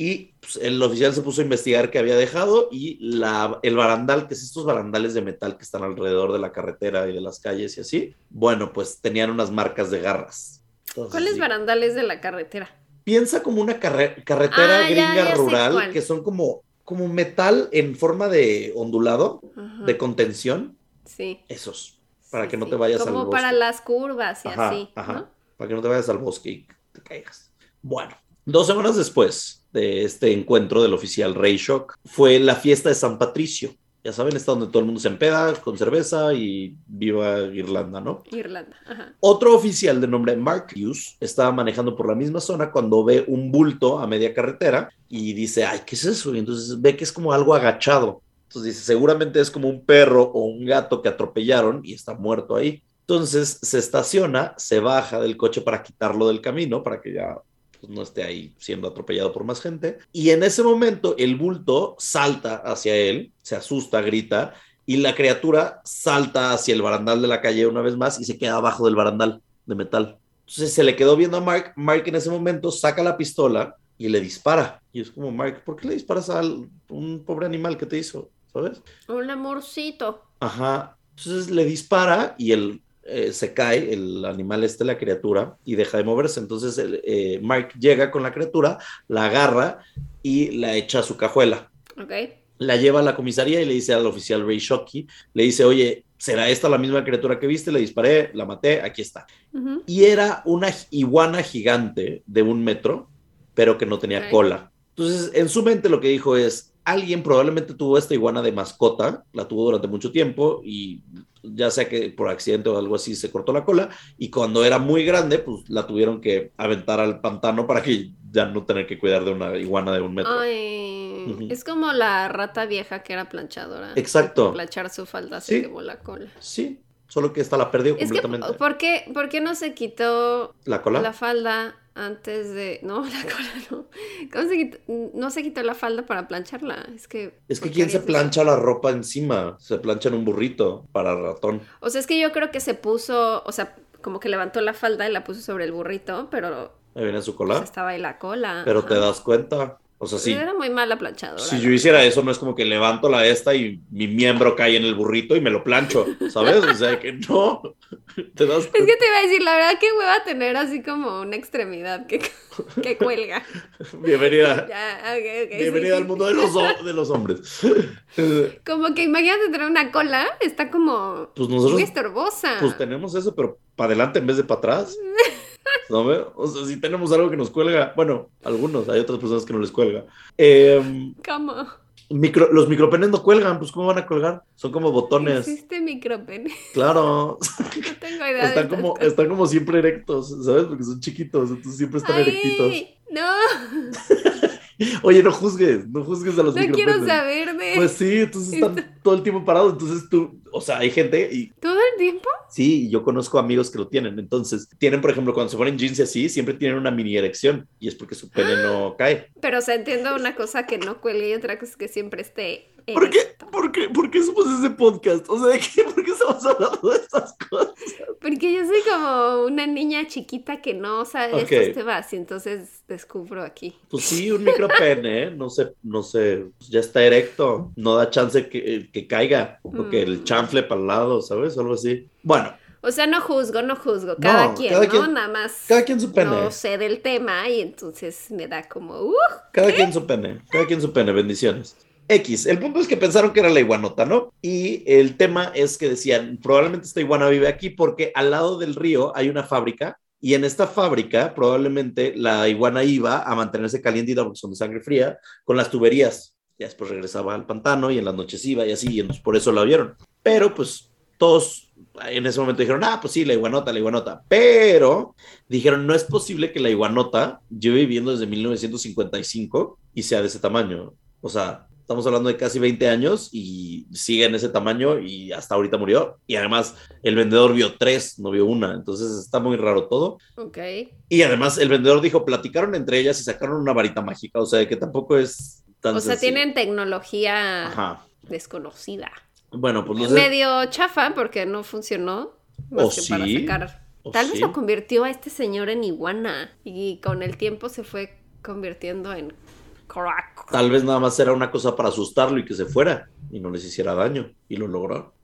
S2: Y pues, el oficial se puso a investigar qué había dejado y la, el barandal, que es estos barandales de metal que están alrededor de la carretera y de las calles y así, bueno, pues tenían unas marcas de garras.
S3: ¿Cuáles
S2: sí.
S3: barandales de la carretera?
S2: Piensa como una carre- carretera
S3: Ah,
S2: gringa
S3: ya
S2: rural que son como, como metal en forma de ondulado,
S3: Ajá.
S2: de contención.
S3: Sí.
S2: Esos, para
S3: sí,
S2: que no
S3: sí.
S2: te vayas al
S3: Como
S2: bosque.
S3: para las curvas y
S2: Ajá,
S3: así.
S2: ajá.
S3: ¿no?
S2: Para que no te vayas al bosque y te caigas. Bueno, dos semanas después de este encuentro del oficial Ray Shock, fue la fiesta de San Patricio. Ya saben, está donde todo el mundo se empeda con cerveza y viva Irlanda, ¿no?
S3: Irlanda. Ajá.
S2: Otro oficial de nombre Mark Hughes estaba manejando por la misma zona cuando ve un bulto a media carretera y dice, ay, ¿qué es eso? Y entonces ve que es como algo agachado. Entonces dice, seguramente es como un perro o un gato que atropellaron y está muerto ahí. Entonces se estaciona, se baja del coche para quitarlo del camino, para que ya pues, no esté ahí siendo atropellado por más gente. Y en ese momento el bulto salta hacia él, se asusta, grita, y la criatura salta hacia el barandal de la calle una vez más y se queda abajo del barandal de metal. Entonces se le quedó viendo a Mark. Mark en ese momento saca la pistola y le dispara. Y es como, Mark, ¿por qué le disparas a un pobre animal que te hizo? ¿Sabes?
S3: Un amorcito.
S2: Ajá. Entonces le dispara y él eh, se cae, el animal este, la criatura, y deja de moverse. Entonces el, eh, Mark llega con la criatura, la agarra y la echa a su cajuela.
S3: Ok.
S2: La lleva a la comisaría y le dice al oficial Ray Shockey, le dice, oye, ¿será esta la misma criatura que viste? Le disparé, la maté, aquí está. Y era una iguana gigante de un metro, pero que no tenía cola. Entonces, en su mente lo que dijo es, alguien probablemente tuvo esta iguana de mascota, la tuvo durante mucho tiempo y ya sea que por accidente o algo así se cortó la cola y cuando era muy grande, pues la tuvieron que aventar al pantano para que ya no tener que cuidar de una iguana de un metro.
S3: Ay, es como la rata vieja que era planchadora.
S2: Exacto.
S3: Planchar su falda se
S2: Sí.
S3: quemó la cola.
S2: Sí, solo que esta la perdió
S3: Es que,
S2: completamente.
S3: ¿por qué, ¿por qué no se quitó
S2: ¿La cola?
S3: la falda antes de... No, la cola no. ¿Cómo se quitó? No se quitó la falda para plancharla. Es que...
S2: Es que
S3: ¿por qué
S2: ¿quién se plancha la ropa encima? Se plancha en un burrito para ratón.
S3: O sea, es que yo creo que se puso, o sea, como que levantó la falda y la puso sobre el burrito, pero
S2: Ahí viene su
S3: pues,
S2: cola.
S3: estaba ahí la cola.
S2: Pero
S3: ajá.
S2: te das cuenta. O sea, si,
S3: Era muy mala planchadora.
S2: si yo hiciera eso, no es como que levanto la esta y mi miembro cae en el burrito y me lo plancho, ¿sabes? O sea, que no. <laughs> Te das
S3: Es que te iba a decir, la verdad, qué hueva tener así como una extremidad que, <laughs> que cuelga. <laughs>
S2: Bienvenida.
S3: Ya, sí,
S2: Bienvenida
S3: sí.
S2: al mundo de los, de los hombres.
S3: Como que imagínate tener una cola, está como
S2: Pues
S3: muy estorbosa.
S2: pues tenemos eso, pero para adelante en vez de para atrás. <laughs> ¿No ve? O sea, si tenemos algo que nos cuelga, bueno, algunos, hay otras personas que no les cuelga. Eh,
S3: ¿Cómo?
S2: micro- los micropenes no cuelgan, pues ¿cómo van a colgar? Son como botones.
S3: Existe micropene.
S2: Claro.
S3: No tengo <laughs> idea. de
S2: Están como,
S3: cosas.
S2: están como siempre erectos, ¿sabes? Porque son chiquitos, entonces siempre están
S3: Ay,
S2: erectitos.
S3: No, <laughs> <laughs>
S2: Oye, no juzgues, no juzgues a los
S3: no quiero saber de
S2: Pues sí, entonces están todo el tiempo parados, entonces tú, o sea, hay gente y
S3: todo el tiempo.
S2: sí, yo conozco amigos que lo tienen, entonces tienen, por ejemplo, cuando se ponen jeans así, siempre tienen una mini erección y es porque su pene no <gasps> cae.
S3: Pero, o sea, entiendo una cosa que no cuelgue y otra cosa que siempre esté.
S2: ¿Por qué? ¿Por qué? ¿Por qué somos ese podcast? O sea, ¿de qué? ¿por qué estamos hablando de estas cosas?
S3: Porque yo soy como una niña chiquita que no sabe de
S2: Ok.
S3: estos temas y entonces descubro aquí.
S2: Pues sí, un micropene, ¿eh? no sé, no sé, ya está erecto, no da chance que, que caiga o que el
S3: Mm.
S2: chanfle para el lado, ¿sabes? Algo así. Bueno,
S3: O sea, no juzgo, no juzgo. Cada
S2: No,
S3: quien,
S2: cada
S3: ¿no?
S2: quien-
S3: Nada más.
S2: cada quien su pene.
S3: No sé del tema y entonces me da como, uh,
S2: Cada quien su pene, cada quien su pene, bendiciones. X, el punto es que pensaron que era la iguanota, ¿no? Y el tema es que decían, probablemente esta iguana vive aquí porque al lado del río hay una fábrica y en esta fábrica probablemente la iguana iba a mantenerse calientita porque son de sangre fría con las tuberías. Ya después regresaba al pantano y en las noches iba y así, y entonces por eso la vieron. Pero pues todos en ese momento dijeron, ah, pues sí, la iguanota, la iguanota. Pero dijeron, no es posible que la iguanota lleve viviendo desde 1955 y sea de ese tamaño. O sea, estamos hablando de casi 20 años y sigue en ese tamaño y hasta ahorita murió. Y además el vendedor vio tres, no vio una. Entonces está muy raro todo.
S3: ok.
S2: Y además el vendedor dijo, platicaron entre ellas y sacaron una varita mágica. O sea, que tampoco es tan
S3: O sea,
S2: sencillo.
S3: tienen tecnología
S2: Ajá.
S3: desconocida.
S2: Bueno, pues no sé.
S3: Medio chafa porque no funcionó. Más
S2: ¿O
S3: que para
S2: sí?
S3: sacar.
S2: ¿O
S3: Tal vez lo convirtió a este señor en iguana. Y con el tiempo se fue convirtiendo en crack.
S2: Tal vez nada más era una cosa para asustarlo y que se fuera y no les hiciera daño. Y lo logró.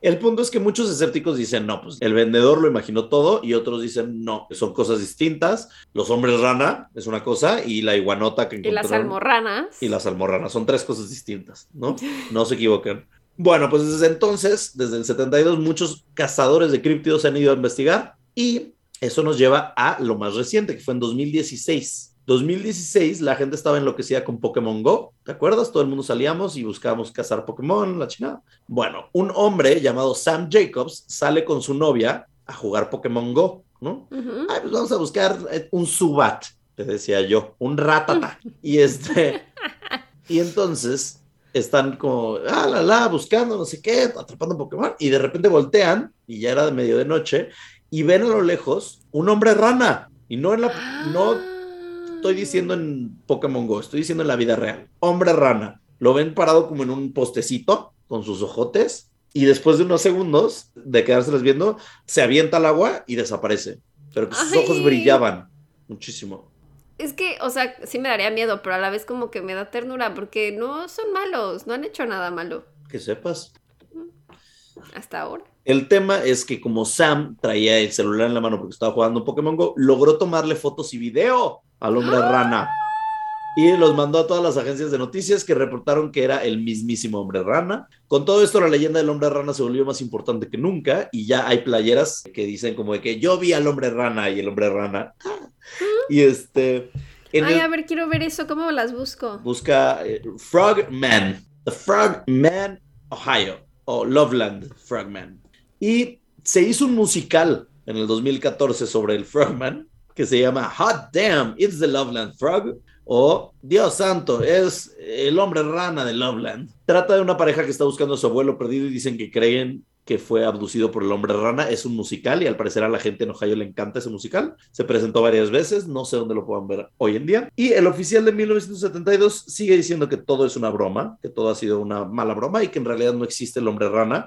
S2: El punto es que muchos escépticos dicen, no, pues el vendedor lo imaginó todo y otros dicen, no, son cosas distintas. Los hombres rana es una cosa y la iguanota que
S3: Y
S2: encontraron.
S3: las almorranas.
S2: Y las almorranas son tres cosas distintas, ¿no? No se equivoquen. Bueno, pues desde entonces, desde el 72, muchos cazadores de críptidos se han ido a investigar y eso nos lleva a lo más reciente, que fue en 2016. 2016 la gente estaba enloquecida con Pokémon Go, ¿te acuerdas? Todo el mundo salíamos y buscábamos cazar Pokémon, la chingada. Bueno, un hombre llamado Sam Jacobs sale con su novia a jugar Pokémon Go, ¿no?
S3: Ujú.
S2: Ay, pues vamos a buscar eh, un Subat, te decía yo, un Ratata. Y este, y entonces están como, ah, la, la, buscando, no sé qué, atrapando Pokémon, y de repente voltean, y ya era de medio de noche, y ven a lo lejos un hombre rana, y no en la, no estoy diciendo en Pokémon Go, estoy diciendo en la vida real. Hombre rana. Lo ven parado como en un postecito con sus ojotes y después de unos segundos de quedárseles viendo, se avienta al agua y desaparece. Pero que sus
S3: Ay.
S2: ojos brillaban muchísimo.
S3: Es que, o sea, sí me daría miedo, pero a la vez como que me da ternura porque no son malos, no han hecho nada malo
S2: Que sepas.
S3: hasta ahora.
S2: El tema es que como Sam traía el celular en la mano porque estaba jugando Pokémon Go, logró tomarle fotos y video al hombre rana. Y los mandó a todas las agencias de noticias que reportaron que era el mismísimo hombre rana. Con todo esto, la leyenda del hombre rana se volvió más importante que nunca y ya hay playeras que dicen como de que yo vi al hombre rana y el hombre rana. Y este... en
S3: Ay,
S2: el-
S3: a ver, quiero ver eso, ¿cómo las busco?
S2: busca eh, Frogman, The Frogman, Ohio, o Loveland Frogman. Y se hizo un musical en el 2014 sobre el Frogman que se llama Hot Damn, It's the Loveland Frog o Dios santo, es el hombre rana de Loveland. Trata de una pareja que está buscando a su abuelo perdido y dicen que creen que fue abducido por el hombre rana. Es un musical y al parecer a la gente en Ohio le encanta ese musical. Se presentó varias veces, no sé dónde lo puedan ver hoy en día. Y el oficial de 1972 sigue diciendo que todo es una broma, que todo ha sido una mala broma y que en realidad no existe el hombre rana.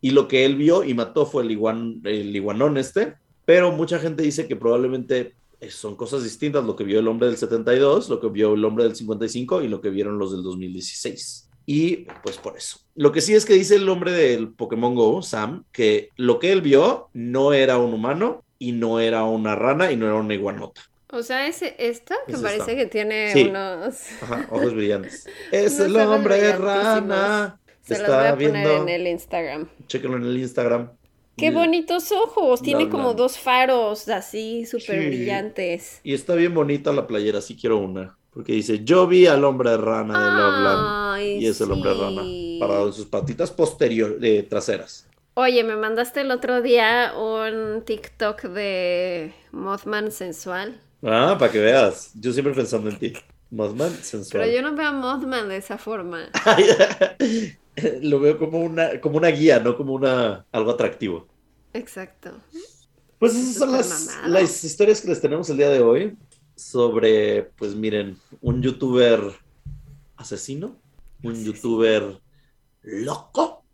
S2: Y lo que él vio y mató fue el, iguan, el iguanón este. Pero mucha gente dice que probablemente eh, son cosas distintas lo que vio el hombre del 72, lo que vio el hombre del 55 y lo que vieron los del 2016. Y pues por eso. Lo que sí es que dice el hombre del Pokémon Go, Sam, que lo que él vio no era un humano y no era una rana y no era una iguanota.
S3: O sea, ese, esta que
S2: Es
S3: parece
S2: esta.
S3: que tiene
S2: Sí.
S3: unos...
S2: Ajá, ojos <laughs> brillantes. Es el hombre rana.
S3: Se
S2: Está
S3: voy a poner
S2: viendo.
S3: en el Instagram.
S2: Chéquenlo en el Instagram.
S3: Qué bonitos ojos, tiene como dos faros así súper
S2: Sí.
S3: brillantes.
S2: Y está bien bonita la playera, sí quiero una. Porque dice, yo vi al hombre rana de Loveland.
S3: Ay,
S2: Y es el hombre rana, parado en sus patitas posteriores, eh, traseras.
S3: Oye, me mandaste el otro día un TikTok de Mothman sensual.
S2: Ah, para que veas. Yo siempre pensando en ti. Mothman sensual.
S3: Pero yo no veo a Mothman de esa forma. <laughs> <laughs>
S2: Lo veo como una, como una guía, no como una, algo atractivo.
S3: Exacto.
S2: Pues esas son las, las historias que les tenemos el día de hoy sobre, pues miren, un youtuber asesino, un youtuber loco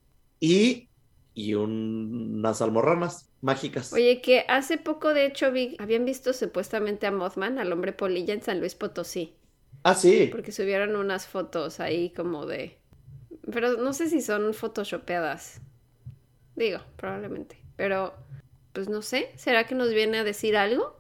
S2: y, y un- unas almorranas mágicas.
S3: Oye, que hace poco de hecho vi, habían visto supuestamente a Mothman, al hombre polilla en San Luis Potosí,
S2: Ah, sí.
S3: porque subieron unas fotos ahí como de... Pero no sé si son photoshopeadas. Digo, probablemente. Pero, pues no sé, ¿será que nos viene a decir algo?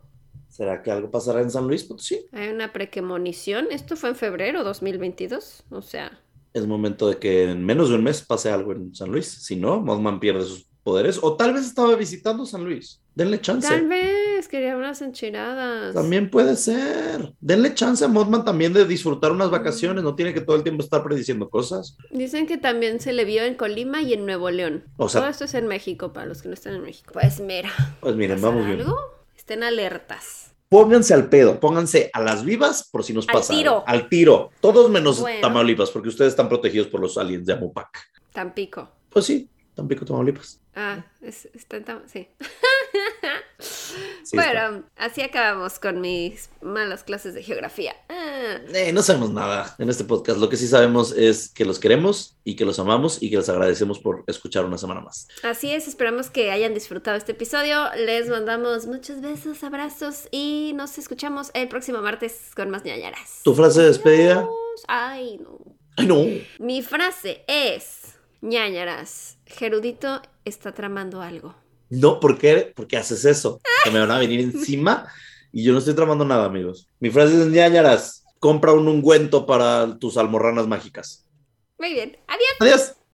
S2: ¿Será que algo pasará en San Luis Potosí?
S3: Hay una prequemonición. Esto fue en febrero 2022. O sea,
S2: Es momento de que en menos de un mes pase algo en San Luis. Si no, Mothman pierde sus poderes. O tal vez estaba visitando San Luis. Denle chance.
S3: tal vez quería unas enchiladas.
S2: También puede ser. Denle chance a Mothman también de disfrutar unas vacaciones. No tiene que todo el tiempo estar prediciendo cosas.
S3: Dicen que también se le vio en Colima y en Nuevo León.
S2: O sea-
S3: Todo esto es en México, para los que no están en México. Pues mira,
S2: Pues miren,
S3: ¿pasa
S2: vamos bien.
S3: algo? Estén alertas.
S2: Pónganse al pedo, pónganse a las vivas por si nos
S3: Al
S2: pasa.
S3: tiro.
S2: algo. Al tiro. Todos menos
S3: Bueno.
S2: Tamaulipas, porque ustedes están protegidos por los aliens de Amupac.
S3: Tampico.
S2: Pues sí, Tampico, Tamaulipas.
S3: Ah, es, está Tam- sí. <laughs>
S2: Sí
S3: bueno, así acabamos con mis malas clases de geografía. Ah,
S2: Eh, no sabemos nada en este podcast. Lo que sí sabemos es que los queremos y que los amamos y que les agradecemos por escuchar una semana más.
S3: así es, esperamos que hayan disfrutado este episodio. Les mandamos muchos besos, abrazos y nos escuchamos el próximo martes con más ñañaras.
S2: ¿Tu frase de despedida?
S3: Ay, no.
S2: Ay, no.
S3: Mi frase es, ñañaras, Gerudito está tramando algo.
S2: No, ¿por qué? ¿Por qué haces eso? Que me van a venir encima y yo no estoy tramando nada, amigos. Mi frase es ñañaras. Compra un ungüento para tus almorranas mágicas.
S3: Muy bien, adiós.
S2: Adiós.